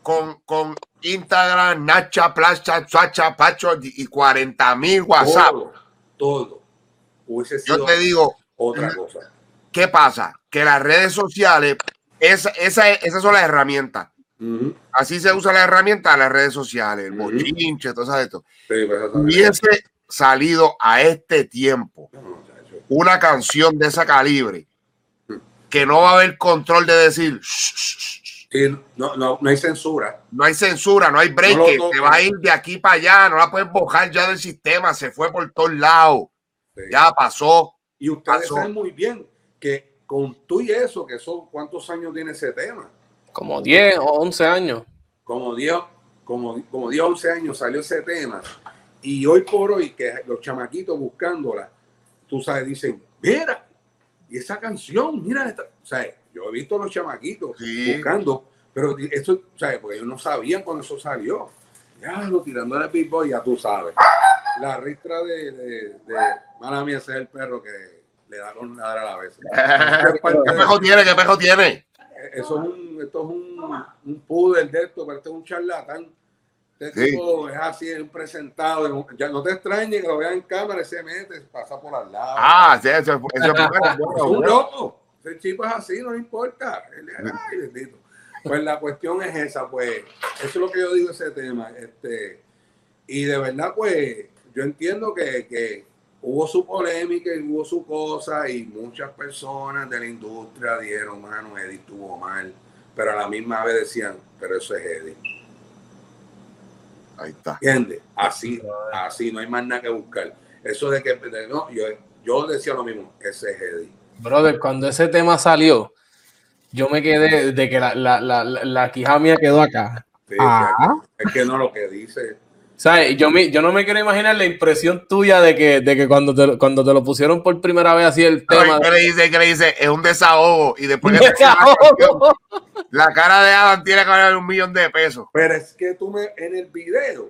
con, con Instagram, Nacha, Placha, Chacha, Pacho y 40 mil WhatsApp. todo, todo. Yo te digo, otra cosa. ¿qué pasa? Que las redes sociales, esa, esa, esas son las herramientas. Ujú. Así se usa la herramienta de las redes sociales, el Ujú. bochinche, todo eso. Sí. Hubiese salido a este tiempo una canción de esa calibre que no va a haber control de decir. Sí, no, no, no hay censura. no hay censura, no hay break, No te va a ir de aquí para allá, no la puedes bojar ya del sistema, se fue por todos lados, Sí. ya pasó. Y ustedes Pasó. saben muy bien que con tú y eso, que son cuántos años tiene ese tema. Como 10 o 11 años. Como 10, como, como 10, 11 años salió ese tema. Y hoy por hoy, que los chamaquitos buscándola, tú sabes, dicen, mira, y esa canción, mira, esta. o sea, yo he visto a los chamaquitos Sí. buscando, pero eso, ¿sabes? Porque ellos no sabían cuando eso salió. Ya, lo tirando el Big Boy, ya tú sabes. La ristra de, de, de mala mía, ese es el perro que le da con ladrar a la vez. ¿Qué pejo tiene? ¿Qué pejo tiene? eso es un, esto es un, un poodle de esto, pero este es un charlatán. Este Sí. tipo es así, es un presentado. Ya no te extrañe que lo vean en cámara, se mete, pasa por al lado. Ah, sí, eso, eso es bueno, es un loco. Ese chico es así, no le importa. Ay, bendito. Pues la cuestión es esa, pues, eso es lo que yo digo de ese tema. Este, y de verdad, pues, yo entiendo que, que hubo su polémica y hubo su cosa, y muchas personas de la industria dijeron, mano, Eddie estuvo mal, pero a la misma vez decían, pero eso es Eddie. Ahí está. ¿Entiendes? Así, así, no hay más nada que buscar. Eso de que, de- no, yo, yo decía lo mismo, ese es Eddie. Brother, cuando ese tema salió, yo me quedé de que la, la, la, la, la quija mía quedó acá. Sí, Ah. Es que no lo que dice. ¿Sabes? Yo, me, yo no me quiero imaginar la impresión tuya de que, de que cuando, te, cuando te lo pusieron por primera vez así el tema. Ay, ¿Qué le dice? ¿Qué le dice? Es un desahogo. Y después que termina la canción, la cara de Adam tiene que valer un millón de pesos. Pero es que tú me, en el video,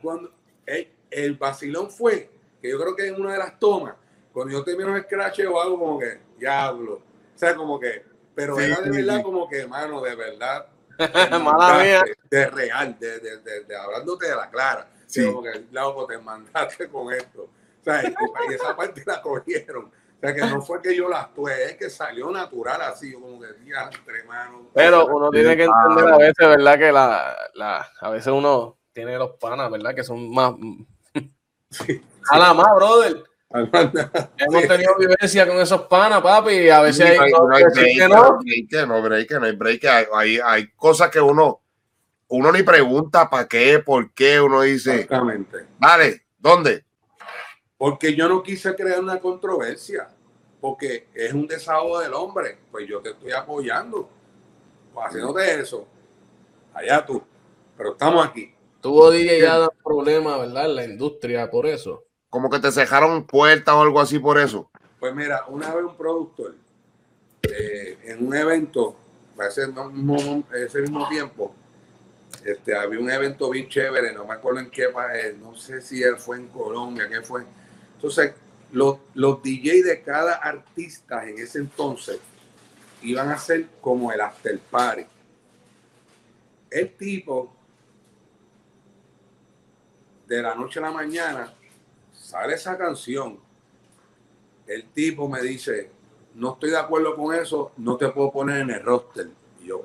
cuando el, el vacilón fue, que yo creo que en una de las tomas, cuando yo termino el scratch o algo como que, diablo. O sea, como que, pero Sí, era de sí, verdad sí. como que, mano, de verdad. Mala mía. De real, de, de, de, de hablándote de la clara. Sí. Como que, loco, te mandaste con esto. O sea, y, esa parte la cogieron. O sea, que no fue que yo la actué, es que salió natural así, yo como que, entre manos. Pero uno tiene que entender a veces, ¿verdad? Que la, la, a veces uno tiene los panas, ¿verdad? Que son más. Sí. A la más, brother. Hemos tenido vivencia con esos panas, papi, a veces Sí, hay no hay- cosas no hay break, que no no. hay break, no hay break, no hay break. Hay, hay, hay cosas que uno, uno ni pregunta para qué, por qué. Uno dice, Exactamente. vale, ¿dónde? Porque yo no quise crear una controversia, porque es un desahogo del hombre, pues yo te estoy apoyando, pues haciéndote eso, allá tú, pero estamos aquí. Tuvo DJ ya problemas, ¿verdad? En la industria, por eso. Como que te cejaron puertas o algo así por eso. Pues mira, una vez un productor, eh, en un evento, ese mismo, ese mismo tiempo, este, había un evento bien chévere, no me acuerdo en qué país, no sé si él fue en Colombia, qué fue. Entonces, los, los DJ de cada artista en ese entonces iban a ser como el after party. El tipo, de la noche a la mañana, sale esa canción. El tipo me dice, no estoy de acuerdo con eso, no te puedo poner en el roster. Y yo,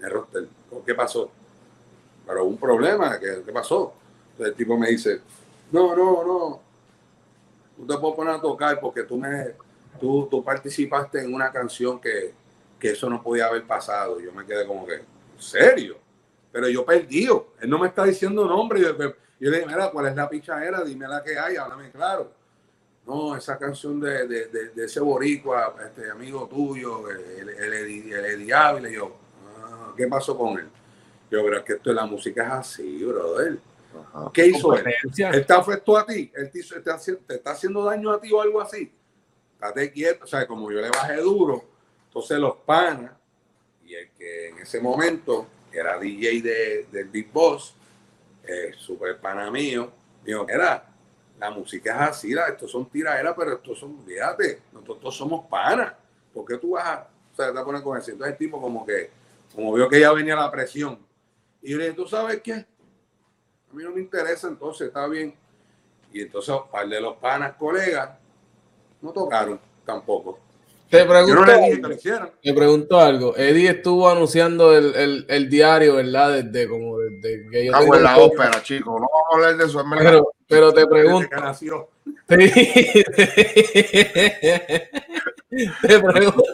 en el roster, ¿qué pasó? Pero un problema, ¿qué, qué pasó? Entonces el tipo me dice, no, no, no, no te puedo poner a tocar porque tú me tú, tú participaste en una canción que, que eso no podía haber pasado. Yo me quedé como que, ¿en serio? Pero yo perdido. Él no me está diciendo nombre. Yo le dije, mira, ¿cuál es la pichadera? Dime la que hay, háblame claro. No, esa canción de, de, de, de ese boricua, este amigo tuyo, el, el, el, el Ávila, y yo, ah, ¿qué pasó con él? Yo, pero es que esto de la música es así, brother. Ajá. ¿Qué hizo él? ¿Él te afectó a ti? ¿Él te, hizo- te te está haciendo daño a ti o algo así? Estate quieto. O sea, como yo le bajé duro, entonces los panas, y el que en ese momento era DJ de, del Big Boss, eh, super pana mío, dijo, era, la música es así, la- estos son tiraderas, pero estos son, fíjate, nosotros somos panas. ¿por qué tú vas a, o sea, te vas a poner con eso? Entonces el tipo como que, como vio que ya venía la presión, y yo le dije, ¿tú sabes qué? A mí no me interesa, entonces está bien. Y entonces, par de los panas, colegas, no tocaron tampoco. Te pregunto, Yo no le dije que lo hicieran. te pregunto algo. Eddie estuvo anunciando el, el, el diario, ¿verdad? Desde como desde que yo Cago en la ópera, chicos. No vamos a hablar de eso. Pero, pero te pregunto. que nació. Sí. te pregunto.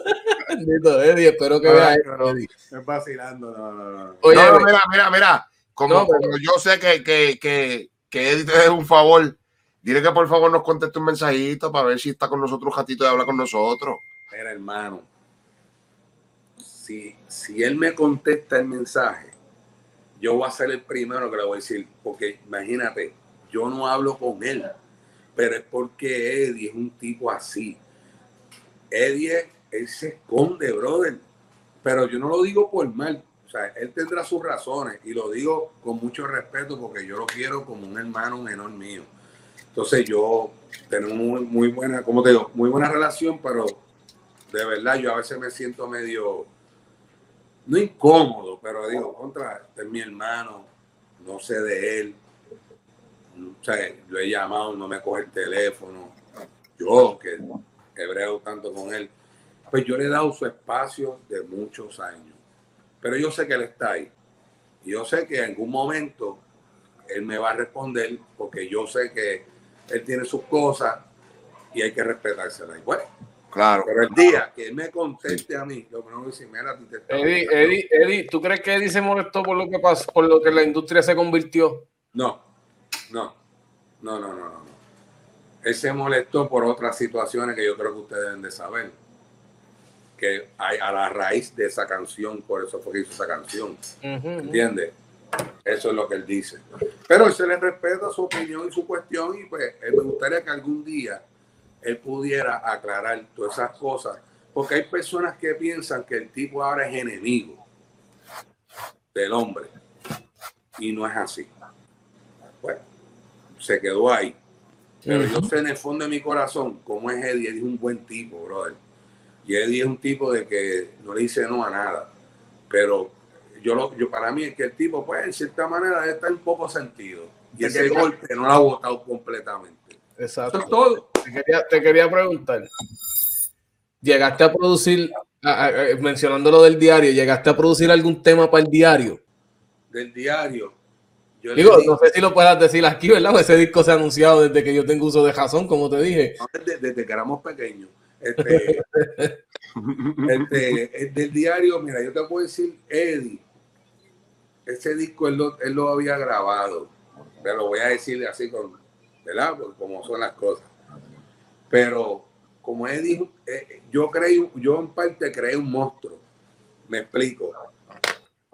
Bendito Eddie, espero que veas pero- esto, Eddie. Es vacilando, no, no, no. Oye, no, no, mira, mira, mira. Como, No, pero- como yo sé que, que, que, que Eddie te dé un favor, dile que por favor nos conteste un mensajito para ver si está con nosotros un ratito y habla con nosotros. Mira, hermano, si, si él me contesta el mensaje, yo voy a ser el primero que le voy a decir, porque imagínate, yo no hablo con él, pero es porque Eddie es un tipo así. Eddie, él se esconde, brother, pero yo no lo digo por mal. O sea, él tendrá sus razones y lo digo con mucho respeto porque yo lo quiero como un hermano menor mío. Entonces yo tenemos muy, muy buena, como te digo, muy buena relación, pero de verdad yo a veces me siento medio, no incómodo, pero digo, contra, este es mi hermano, no sé de él. O sea, lo he llamado, no me coge el teléfono. Yo, que hebreo tanto con él, pues yo le he dado su espacio de muchos años. Pero yo sé que él está ahí. Y yo sé que en algún momento él me va a responder porque yo sé que él tiene sus cosas y hay que respetárselas. Y bueno, Claro. pero el día que él me conteste a mí, yo no voy a decir, mira, a ti te está Eddie, gustando". Eddie, Eddie, ¿tú crees que Eddie se molestó por lo que pasó, por lo que la industria se convirtió? No, no, no, no, no, no. Él se molestó por otras situaciones que yo creo que ustedes deben de saber. Que hay a la raíz de esa canción, por eso fue que hizo esa canción. ¿Entiendes? Eso es lo que él dice. Pero él se le respeta su opinión y su cuestión y pues él me gustaría que algún día él pudiera aclarar todas esas cosas. Porque hay personas que piensan que el tipo ahora es enemigo del hombre. Y no es así. Bueno, se quedó ahí. Pero yo sé en el fondo de mi corazón cómo es Eddie. Eddie es un buen tipo, brother. Y Eddie es un tipo de que no le dice no a nada. Pero yo, lo, yo para mí es que el tipo, pues, en cierta manera, debe estar un poco sentido. Y ¿De ese golpe no lo ha botado completamente. Eso Exacto. es todo. Te quería, te quería preguntar. ¿Llegaste a producir, a- mencionando lo del diario, llegaste a producir algún tema para el diario? Del diario. Yo Digo, no sé si lo puedas decir aquí, ¿verdad? Porque Ese disco se ha anunciado desde que yo tengo uso de razón, como te dije. desde, desde que éramos pequeños. Este, este, el del diario, mira, yo te puedo decir, Eddie, ese disco él lo, él lo había grabado. Te lo voy a decir así, con, ¿verdad? Como son las cosas. Pero como Eddie, eh, yo creí, yo en parte creé un monstruo. Me explico.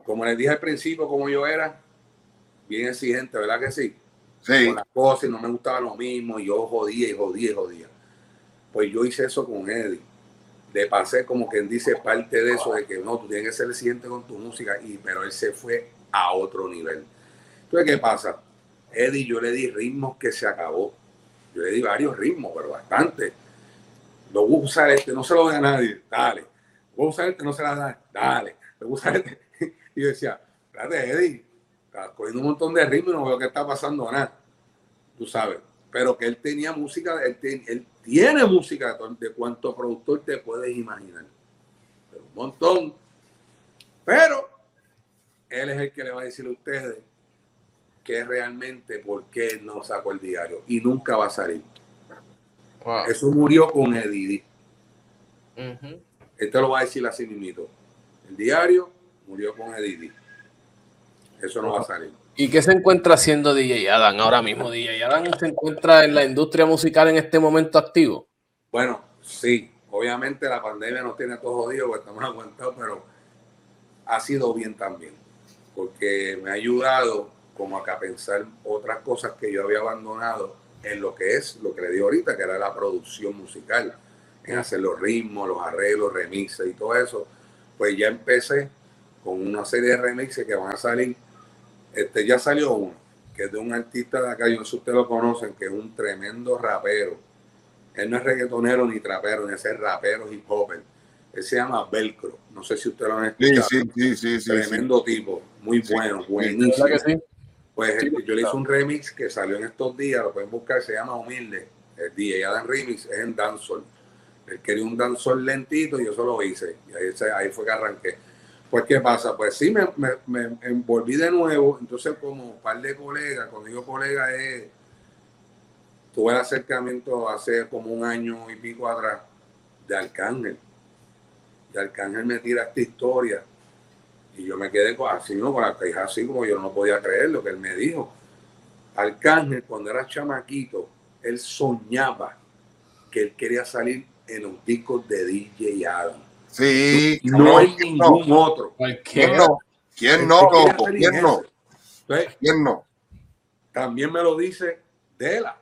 Como les dije al principio, como yo era, bien exigente, ¿verdad que sí? Sí. con las cosas y no me gustaba lo mismo y yo jodía y jodía y jodía. Pues yo hice eso con Eddie. Le pasé como quien dice parte de eso de que no, tú tienes que ser exigente con tu música, y, pero él se fue a otro nivel. Entonces, ¿qué pasa? Eddie, yo le di ritmos que se acabó. Yo le di varios ritmos, pero bastante. Lo voy a usar este, no se lo doy a nadie, dale. Voy a usar este, no se la da, dale. Lo voy a usar este. Y yo decía, espérate, Eddie, estás cogiendo un montón de ritmos y no veo que está pasando nada. Tú sabes. Pero que él tenía música, él, él tiene música de, to- de cuánto productor te puedes imaginar. Pero un montón. Pero él es el que le va a decir a ustedes que realmente por qué no sacó el diario y nunca va a salir. Wow. Eso murió con Eddie. Ujú. Él te lo va a decir así mismito. El diario murió con Eddie. Eso no va a salir. ¿Y qué se encuentra haciendo DJ Adam ahora mismo? DJ Adam se encuentra en la industria musical en este momento activo. Bueno, sí, obviamente la pandemia nos tiene todos jodidos porque estamos aguantados, pero ha sido bien también, porque me ha ayudado como a que a pensar otras cosas que yo había abandonado en lo que es lo que le digo ahorita, que era la producción musical, en hacer los ritmos, los arreglos, remixes y todo eso. Pues ya empecé con una serie de remixes que van a salir. Este ya salió uno, que es de un artista de acá, yo no sé si ustedes lo conocen, que es un tremendo rapero. Él no es reggaetonero ni trapero, ni ese es rapero hip hopper. Él se llama Velcro. No sé si usted lo han escuchado. sí, sí, sí, sí. Tremendo tipo, muy bueno, sí, buenísimo. Pues Sí, yo le hice un remix que salió en estos días, lo pueden buscar, se llama Humilde. El DJ Adam Remix es en dancehall. Él quería un dancehall lentito y yo eso lo hice. Y ahí, ahí fue que arranqué. Pues, ¿qué pasa? Pues sí, me, me, me envolví de nuevo. Entonces, como un par de colegas, cuando digo colega es... Tuve el acercamiento hace como un año y pico atrás de Arcángel. De Arcángel me tira esta historia y yo me quedé con- así, ¿no? con la queja así como yo no podía creer lo que él me dijo. Arcángel, cuando era chamaquito, él soñaba que él quería salir en los discos de DJ Adam. Sí, No hay ¿quién ningún otro. ¿Quién no? ¿Quién no, loco? ¿Quién no? Entonces, ¿Quién no? también me lo dice Dela.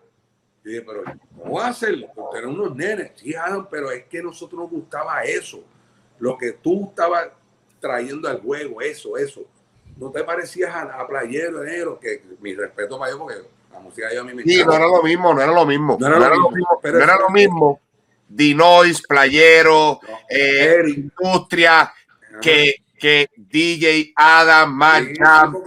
Dije, pero ¿cómo va a hacerlo? Porque eran unos nenes. Sí, Adam, pero es que a nosotros nos gustaba eso. Lo que tú estabas trayendo al juego, eso, eso. No te parecías a, a playero, negro, que mi respeto para ellos, porque la música yo a mí me Sí, no era lo mismo, no era lo mismo. No era lo mismo, pero no era lo mismo. Dinois, playero, No, eh, industria, que, que DJ Adam, Matt Sí,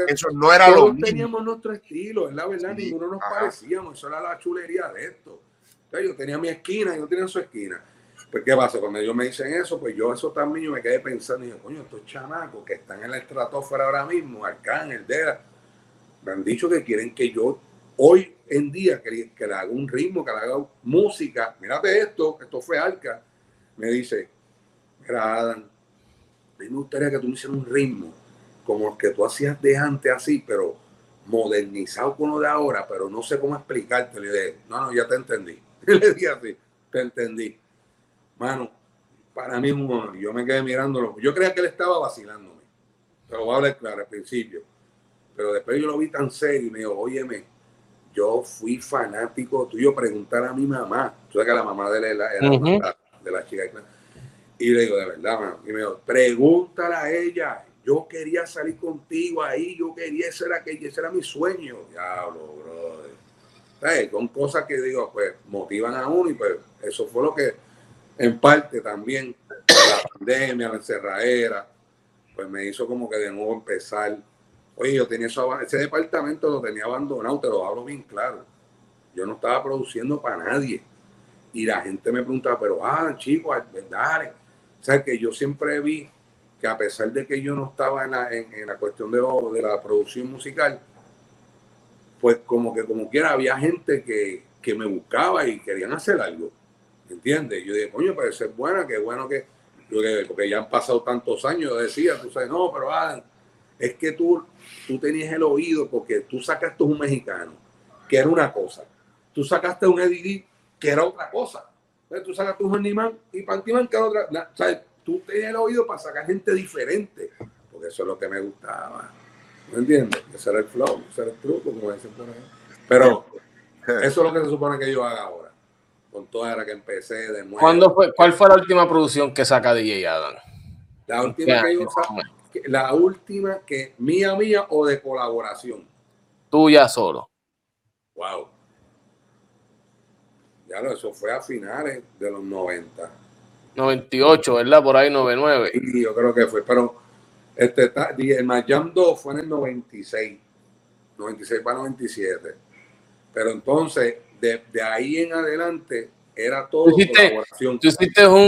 eso no era lo mismo. teníamos nuestro estilo, es la verdad, Sí, ninguno nos ajá. parecíamos, eso era la chulería de esto. Entonces, yo tenía mi esquina yo tenía su esquina. Pues, ¿qué pasa? Cuando ellos me dicen eso, pues yo eso también yo me quedé pensando y dije, coño, estos chamacos que están en la estratosfera ahora mismo, Arcángel, Dera, me han dicho que quieren que yo hoy en día que, le haga un ritmo, que le haga música. Mírate esto, esto fue Arca. Me dice, mira, Adam, a mí me gustaría que tú me hicieras un ritmo como el que tú hacías de antes así, pero modernizado con lo de ahora, pero no sé cómo explicarte. Le dije, no, no, ya te entendí. Le dije así, te entendí. Mano, para mí es un honor. Yo me quedé mirándolo. Yo creía que él estaba vacilándome. Pero voy a hablar claro al principio. Pero después yo lo vi tan serio y me dijo, óyeme, yo fui fanático tuyo. Preguntar a mi mamá. Tú sabes que la mamá de él era, la- de la chica. Y le digo, de verdad, mano. Y me dijo, pregúntale a ella. Yo quería salir contigo ahí. Yo quería, ese era, que, ese era mi sueño. Diablo, brother. ¿Sabes? Son cosas que digo, pues motivan a uno y pues eso fue lo que en parte también la pandemia, la encerradera, pues me hizo como que de nuevo empezar. Oye, yo tenía eso, ese departamento lo tenía abandonado, te lo hablo bien claro. Yo no estaba produciendo para nadie. Y la gente me preguntaba, pero ah, chicos, dale. O sea, que yo siempre vi que a pesar de que yo no estaba en la, en, en la cuestión de, de la producción musical, pues como que como quiera había gente que, que me buscaba y querían hacer algo. ¿Entiendes? Yo dije, coño, eso es buena, qué bueno que, porque ya han pasado tantos años, yo decía, tú sabes, no, pero Adam, es que tú, tú tenías el oído porque tú sacaste un mexicano, que era una cosa. Tú sacaste un Eddie que era otra cosa. Entonces, tú sacaste un Handyman y Pantiman, que era otra. na- ¿sabes? Tú tenías el oído para sacar gente diferente, porque eso es lo que me gustaba. ¿Me entiendes? Ese era el flow, ese era el truco, como dicen por ahí. Pero eso es lo que se supone que yo haga ahora. Con toda la que empecé de nuevo. ¿Cuándo fue, ¿Cuál fue la última producción que saca DJ Adam? La última que yo la última que mía mía o de colaboración. Tuya solo. Wow. Ya lo, eso fue a finales de los 90. 98, ¿verdad? Por ahí 99. Y yo creo que fue, pero este el Mayam 2 fue en el 96. 96 para 97. Pero entonces, de, de ahí en adelante, era todo Tú hiciste- colaboración. Tú hiciste un,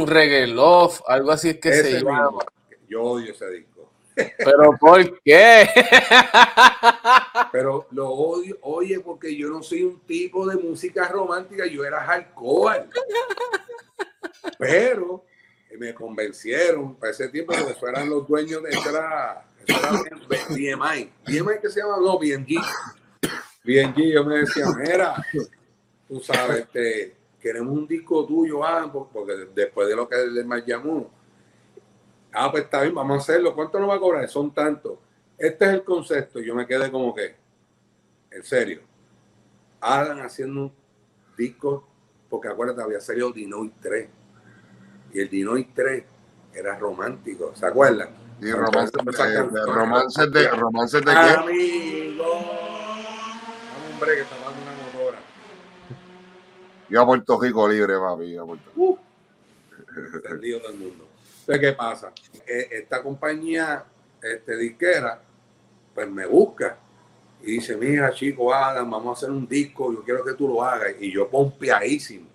un reggae love, algo así es que Ese se llama. mismo. Yo odio ese disco. Pero ¿por qué? Pero lo odio, oye, porque yo no soy un tipo de música romántica, yo era hardcore. Pero me convencieron para ese tiempo que eso eran los dueños de era BMI. BMI que se llama, no, BMG. BMG, yo me decía, mira, tú sabes, este, queremos un disco tuyo, ah, porque después de lo que él me llamó, ah, pues está bien, vamos a hacerlo. ¿Cuánto nos va a cobrar? Son tantos. Este es el concepto. Yo me quedé como que, en serio, Adam haciendo un disco, porque acuérdate, había salido Dinoid 3. Y el Dinoid 3 era romántico, ¿se acuerdan? Y romances de, de- romances de, Ah, qué? Amigo. Break que está dando una motora. Yo a Puerto Rico libre, papi. yo a Puerto Rico. encendido todo el mundo. Entonces, ¿qué pasa? Eh, Esta compañía este, disquera, pues me busca y dice, mira chico, Adam, vamos a hacer un disco, yo quiero que tú lo hagas. Y yo pompeadísimo,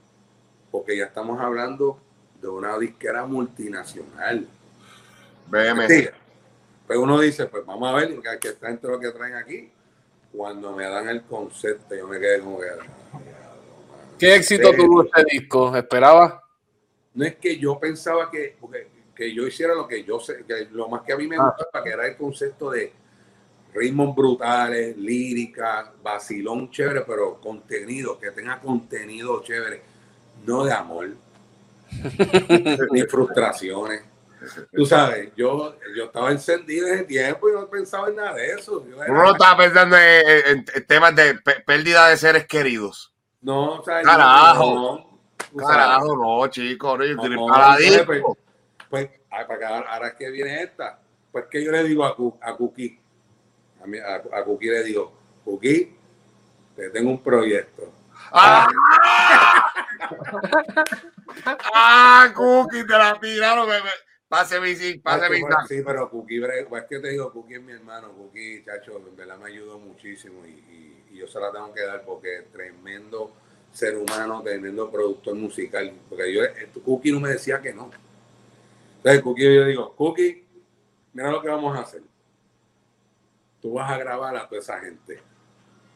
porque ya estamos hablando de una disquera multinacional. BM. Sí. Pues uno dice, pues vamos a ver que, que está entre lo que traen aquí. Cuando me dan el concepto, yo me quedé como que. ¿Qué éxito tuvo este disco? ¿Esperaba? No es que yo pensaba que, porque- que yo hiciera lo que yo sé, que lo más que a mí me Ah. gustaba, que era el concepto de ritmos brutales, lírica, vacilón chévere, pero contenido, que tenga contenido chévere, no de amor, ni frustraciones. Tú sabes, yo, yo estaba encendido en ese tiempo y no pensaba en nada de eso. Yo era- Uno no estaba pensando en, en- temas de pérdida de seres queridos. No, o sea, Carajo. no, no. Carajo, no, chicos. No, yo No, quiero ir no, para la entonces, pues. Pues, ay, para que ahora, que viene esta, pues que yo le digo a, a Cookie, a, mi- a, a Cookie le digo, Cookie, te tengo un proyecto. ¡Ah! ¡Ah, Cookie! Te la tiraron. me- Pase mi zinc, pase mi zinc. sí, pero Cookie, pues que te digo, Cookie es mi hermano, Cookie, chacho, en verdad me ayudó muchísimo y, y- y yo se la tengo que dar porque es tremendo ser humano, tremendo productor musical, porque yo, eh, Cookie no me decía que no. Entonces, Cookie, yo digo, Cookie, mira lo que vamos a hacer. Tú vas a grabar a toda esa gente,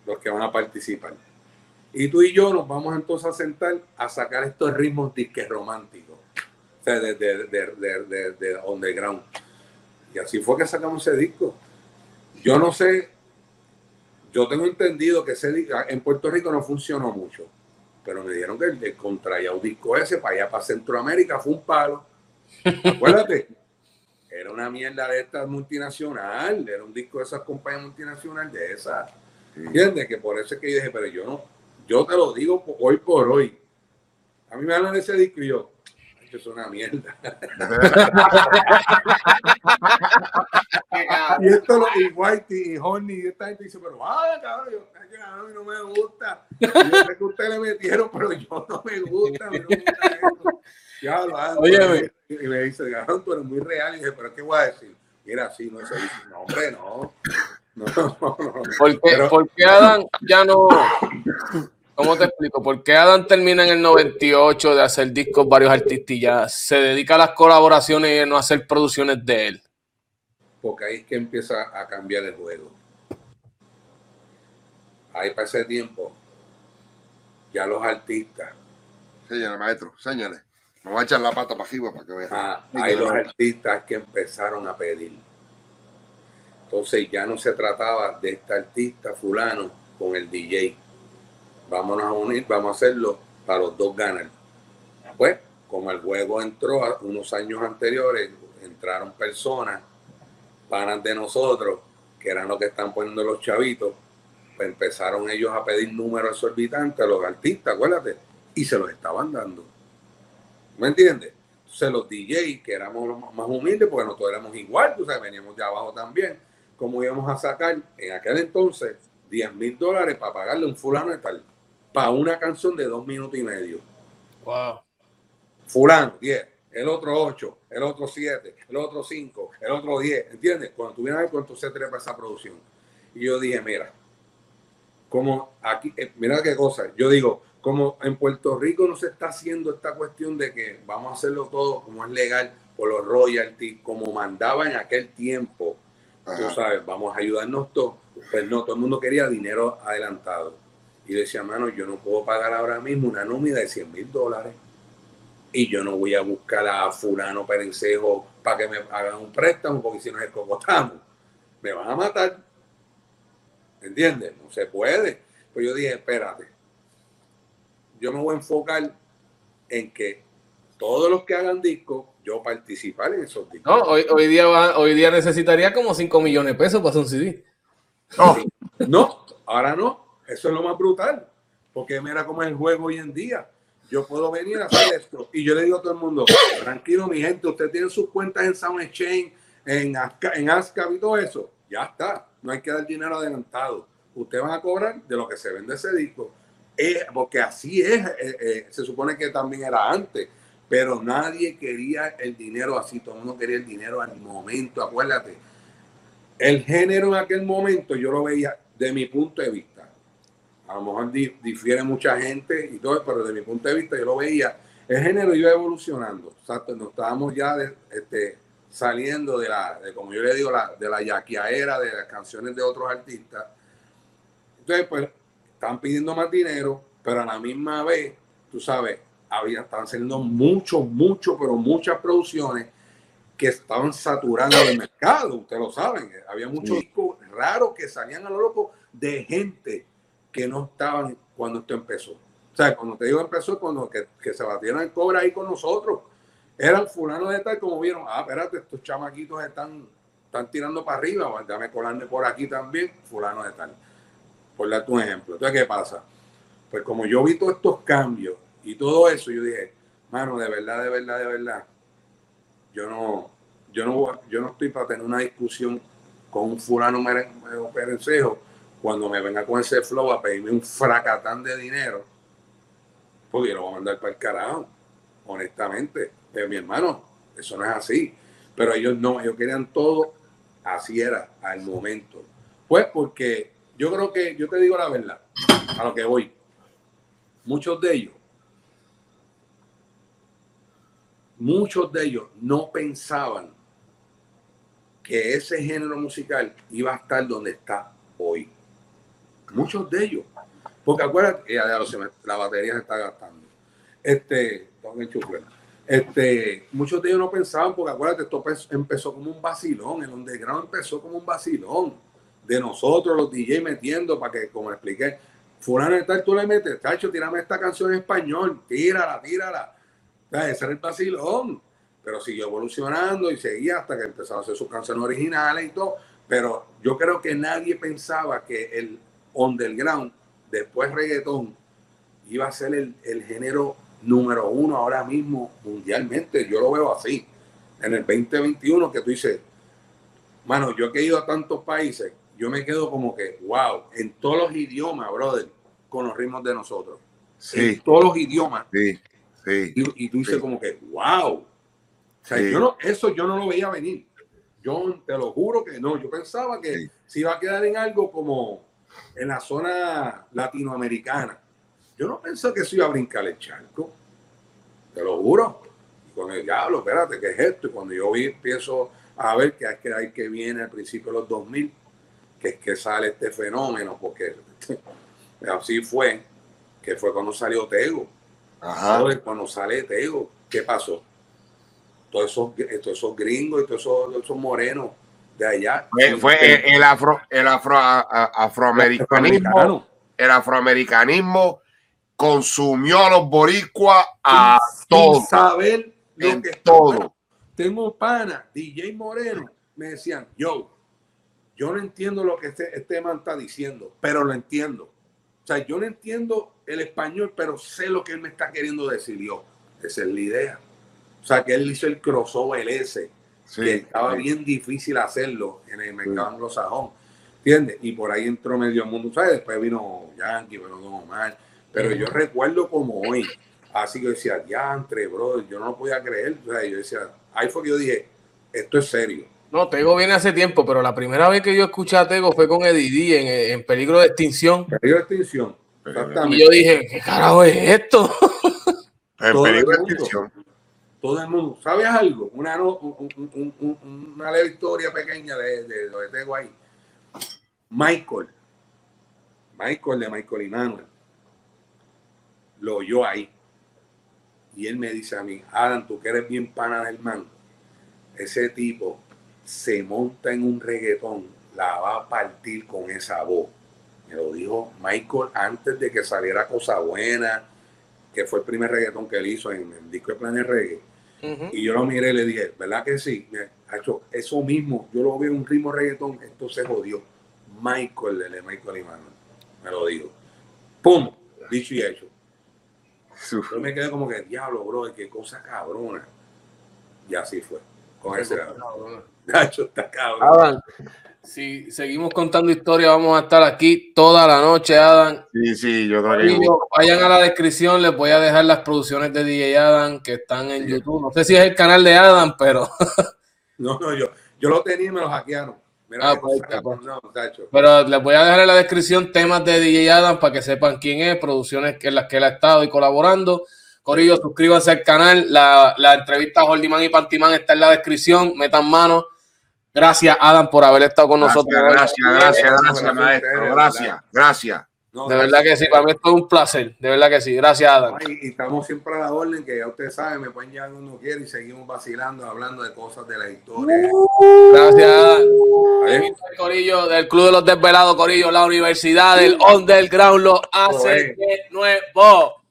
los que van a participar. Y tú y yo nos vamos entonces a sentar a sacar estos ritmos disques románticos. Sea, de, de, de, de, de- de underground. Y así fue que sacamos ese disco. Yo no sé, yo tengo entendido que ese di- en Puerto Rico no funcionó mucho, pero me dijeron que el, el contrayao disco ese para allá, para Centroamérica, fue un palo. Acuérdate, era una mierda de esta multinacional, era un disco de esas compañías multinacionales, de esas. ¿Entiendes? Que por eso es que yo dije, pero yo no, yo te lo digo hoy por hoy. A mí me hablan de ese disco y yo, "Esto es una mierda. Y esto lo, y Whitey y Horny y esta gente dice, pero vaya cabrón, yo, "Ay, cabrón, no me gusta. Yo sé que ustedes le metieron, pero yo no me gusta, no me gusta. Ya lo hago. Óyeme. Y me dice, cabrón, tú eres muy real. Y dije, pero ¿qué voy a decir? Mira, sí, no sé. No, hombre, no. No, no, no. ¿Por qué, Pero- por qué Adam ya no? ¿Cómo te explico? ¿Por qué Adam termina en el 98 de hacer discos varios artistas y ya se dedica a las colaboraciones y a no hacer producciones de él? porque ahí es que empieza a cambiar el juego. Ahí para ese tiempo, ya los artistas, Señale, maestro, señale. Me voy a echar la pata para arriba para que vean. ah, ahí los artistas que empezaron a pedir. Entonces ya no se trataba de este artista fulano con el DJ. Vámonos a unir, vamos a hacerlo para los dos ganar. Pues, como el juego entró unos años anteriores, entraron personas, panas de nosotros, que eran los que están poniendo los chavitos, pues empezaron ellos a pedir números exorbitantes a los artistas, acuérdate, y se los estaban dando. ¿Me entiendes? Entonces los DJ, que éramos los más humildes, porque nosotros éramos igual, tú sabes, veníamos de abajo también, como íbamos a sacar en aquel entonces 10 mil dólares para pagarle un fulano de tal, para una canción de dos minutos y medio. Wow. Fulano, 10, el otro 8, el otro 7, el otro 5, el otro 10, ¿entiendes? Cuando tú vienes a ver cuánto se trepa esa producción. Y yo dije, mira, como aquí, eh, mira qué cosa, yo digo, como en Puerto Rico no se está haciendo esta cuestión de que vamos a hacerlo todo como es legal por los royalties, como mandaba en aquel tiempo, tú Ajá. sabes, vamos a ayudarnos todos. Pues no, todo el mundo quería dinero adelantado. Y yo decía, mano, yo no puedo pagar ahora mismo una nómina de 100 mil dólares. Y yo no voy a buscar a fulano perencejo para que me hagan un préstamo, porque si nos escogotamos, me van a matar. ¿Entiendes? No se puede. Pues yo dije, espérate. Yo me voy a enfocar en que todos los que hagan discos, yo participar en esos discos. No, hoy, hoy, día va- hoy día necesitaría como 5 millones de pesos para hacer un CD. No, No, ahora no. Eso es lo más brutal. Porque mira cómo es el juego hoy en día. Yo puedo venir a hacer esto. Y yo le digo a todo el mundo, tranquilo, mi gente, usted tiene sus cuentas en Sound Exchange, en, Asca, en ASCAP y todo eso. Ya está. No hay que dar dinero adelantado. Usted va a cobrar de lo que se vende ese disco. Eh, porque así es. eh, eh, se supone que también era antes. pero nadie quería el dinero así, todo el mundo quería el dinero al momento, acuérdate. El género en aquel momento yo lo veía de mi punto de vista. A lo mejor difiere mucha gente y todo, pero de mi punto de vista yo lo veía. El género iba evolucionando. Exacto, nos estábamos ya de, este, saliendo de la, de, como yo le digo, la, de la yaquiaera de las canciones de otros artistas. Entonces, pues, estaban pidiendo más dinero, pero a la misma vez, tú sabes, había, estaban saliendo muchos, muchos, pero muchas producciones que estaban saturando el mercado, ustedes lo saben. Había muchos discos raros que salían a lo loco de gente que no estaban cuando esto empezó. O sea, cuando te digo empezó, cuando que, que se batieron el cobre ahí con nosotros, eran fulanos de tal, como vieron, ah, espérate, estos chamaquitos están, están tirando para arriba, déjame colarme por aquí también, fulano de tal. Por darte un ejemplo. Entonces, ¿qué pasa? Pues como yo vi todos estos cambios y todo eso, yo dije, mano, de verdad, de verdad, de verdad, yo no, yo no, yo no estoy para tener una discusión con un fulano perencejo cuando me venga con ese flow a pedirme un fracatán de dinero, porque lo voy a mandar para el carajo, honestamente. De mi hermano, eso no es así. Pero ellos no, ellos querían todo, así era, al momento. Pues porque yo creo que, yo te digo la verdad, a lo que voy, muchos de ellos muchos de ellos no pensaban que ese género musical iba a estar donde está hoy. Muchos de ellos. Porque acuérdate, ya, la batería se está gastando. Este, este, muchos de ellos no pensaban, porque acuérdate, esto empezó como un vacilón, el underground empezó como un vacilón de nosotros, los DJ metiendo para que, como expliqué, fulano de tal, tú le metes, tacho, tírame esta canción en español, tírala, tírala ese era el vacilón. Pero siguió evolucionando y seguía hasta que empezó a hacer sus canciones originales y todo. Pero yo creo que nadie pensaba que el underground, después reggaetón, iba a ser el, el género número uno ahora mismo mundialmente. Yo lo veo así. En el 2021 que tú dices, mano, yo que he ido a tantos países, yo me quedo como que, wow, en todos los idiomas, brother, con los ritmos de nosotros. Sí. En todos los idiomas. Sí. Y, tú dices como que, wow. O sea, yo no, eso yo no lo veía venir. Yo te lo juro que no. Yo pensaba que se iba a quedar en algo como en la zona latinoamericana. Yo no pensé que se iba a brincar el charco. Te lo juro. Y con el diablo, espérate, ¿qué es esto? Y cuando yo vi, empiezo a ver que hay que, hay que viene al principio de los 2000, que es que sale este fenómeno, porque así fue, que fue cuando salió Tego. Ajá. Cuando sale Tego, ¿qué pasó? Todos esos, todos esos gringos y todos esos, morenos de allá. Fue, el, afro, el afro, afroamericanismo. El afroamericanismo consumió a los boricuas a todos. saber lo que todo. Tengo pana, DJ Moreno, me decían, yo, yo no entiendo lo que este, este man está diciendo, pero lo entiendo. O sea, yo no entiendo el español, pero sé lo que él me está queriendo decir yo. Esa es la idea. O sea, que él hizo el crossover ese, que estaba bien difícil hacerlo en el mercado anglosajón. ¿Entiendes? Y por ahí entró medio mundo. ¿Sabes? Después vino Yankee, pero no Omar. Pero yo recuerdo como hoy. Así que yo decía, ya entre, bro, yo no lo podía creer. O sea, yo decía, ahí fue que yo dije, esto es serio. No, Tego viene hace tiempo, pero la primera vez que yo escuché a Tego fue con Eddie en, en Peligro de Extinción. Peligro de Extinción. Y yo dije, ¿qué carajo es esto? En peligro de extinción. Todo el mundo. ¿Sabes algo? Una, una leve historia pequeña de, de lo que tengo ahí. Michael. Michael de Michael y Manuel. Lo oyó ahí. Y él me dice a mí, Adam, tú que eres bien pana del man. Ese tipo se monta en un reggaetón, la va a partir con esa voz. Me lo dijo Michael antes de que saliera Cosa Buena, que fue el primer reggaetón que él hizo en el disco de Planet Reggae. Y yo lo miré y le dije, ¿verdad que sí? ha hecho eso mismo, yo lo vi en un ritmo reggaetón, esto se jodió. Michael, de Michael Manuel, me lo dijo. ¡Pum! Dicho y hecho. Yo me quedé como que, diablo, bro, qué cosa cabrona. Y así fue, con ese Nacho está cabrón. Si seguimos contando historias, vamos a estar aquí toda la noche, Adam. Sí, sí, yo. Corillo, Vayan a la descripción, les voy a dejar las producciones de DJ Adam que están en YouTube. No sé si es el canal de Adam, pero, No, no, yo, yo lo tenía y me lo hackearon. Mira, Ah, pues, pues. no, pero les voy a dejar en la descripción temas de DJ Adam para que sepan quién es, producciones en las que él ha estado y colaborando. Corillo, suscríbanse al canal. La, la entrevista a Holdiman y Pantiman está en la descripción. Metan mano. Gracias, Adam, por haber estado con Gracias, nosotros. gracias, gracias, Gracias, gracias, maestro. Gracias, gracias. No, De verdad que sí, para mí es un placer. De verdad que sí. Gracias, Adam. Y estamos siempre a la orden, que ya ustedes saben, me pueden llevar cuando quiera y seguimos vacilando, hablando de cosas de la historia. Gracias, Adam. El Corillo del Club de los Desvelados, Corillo, la Universidad del Underground lo hace de nuevo.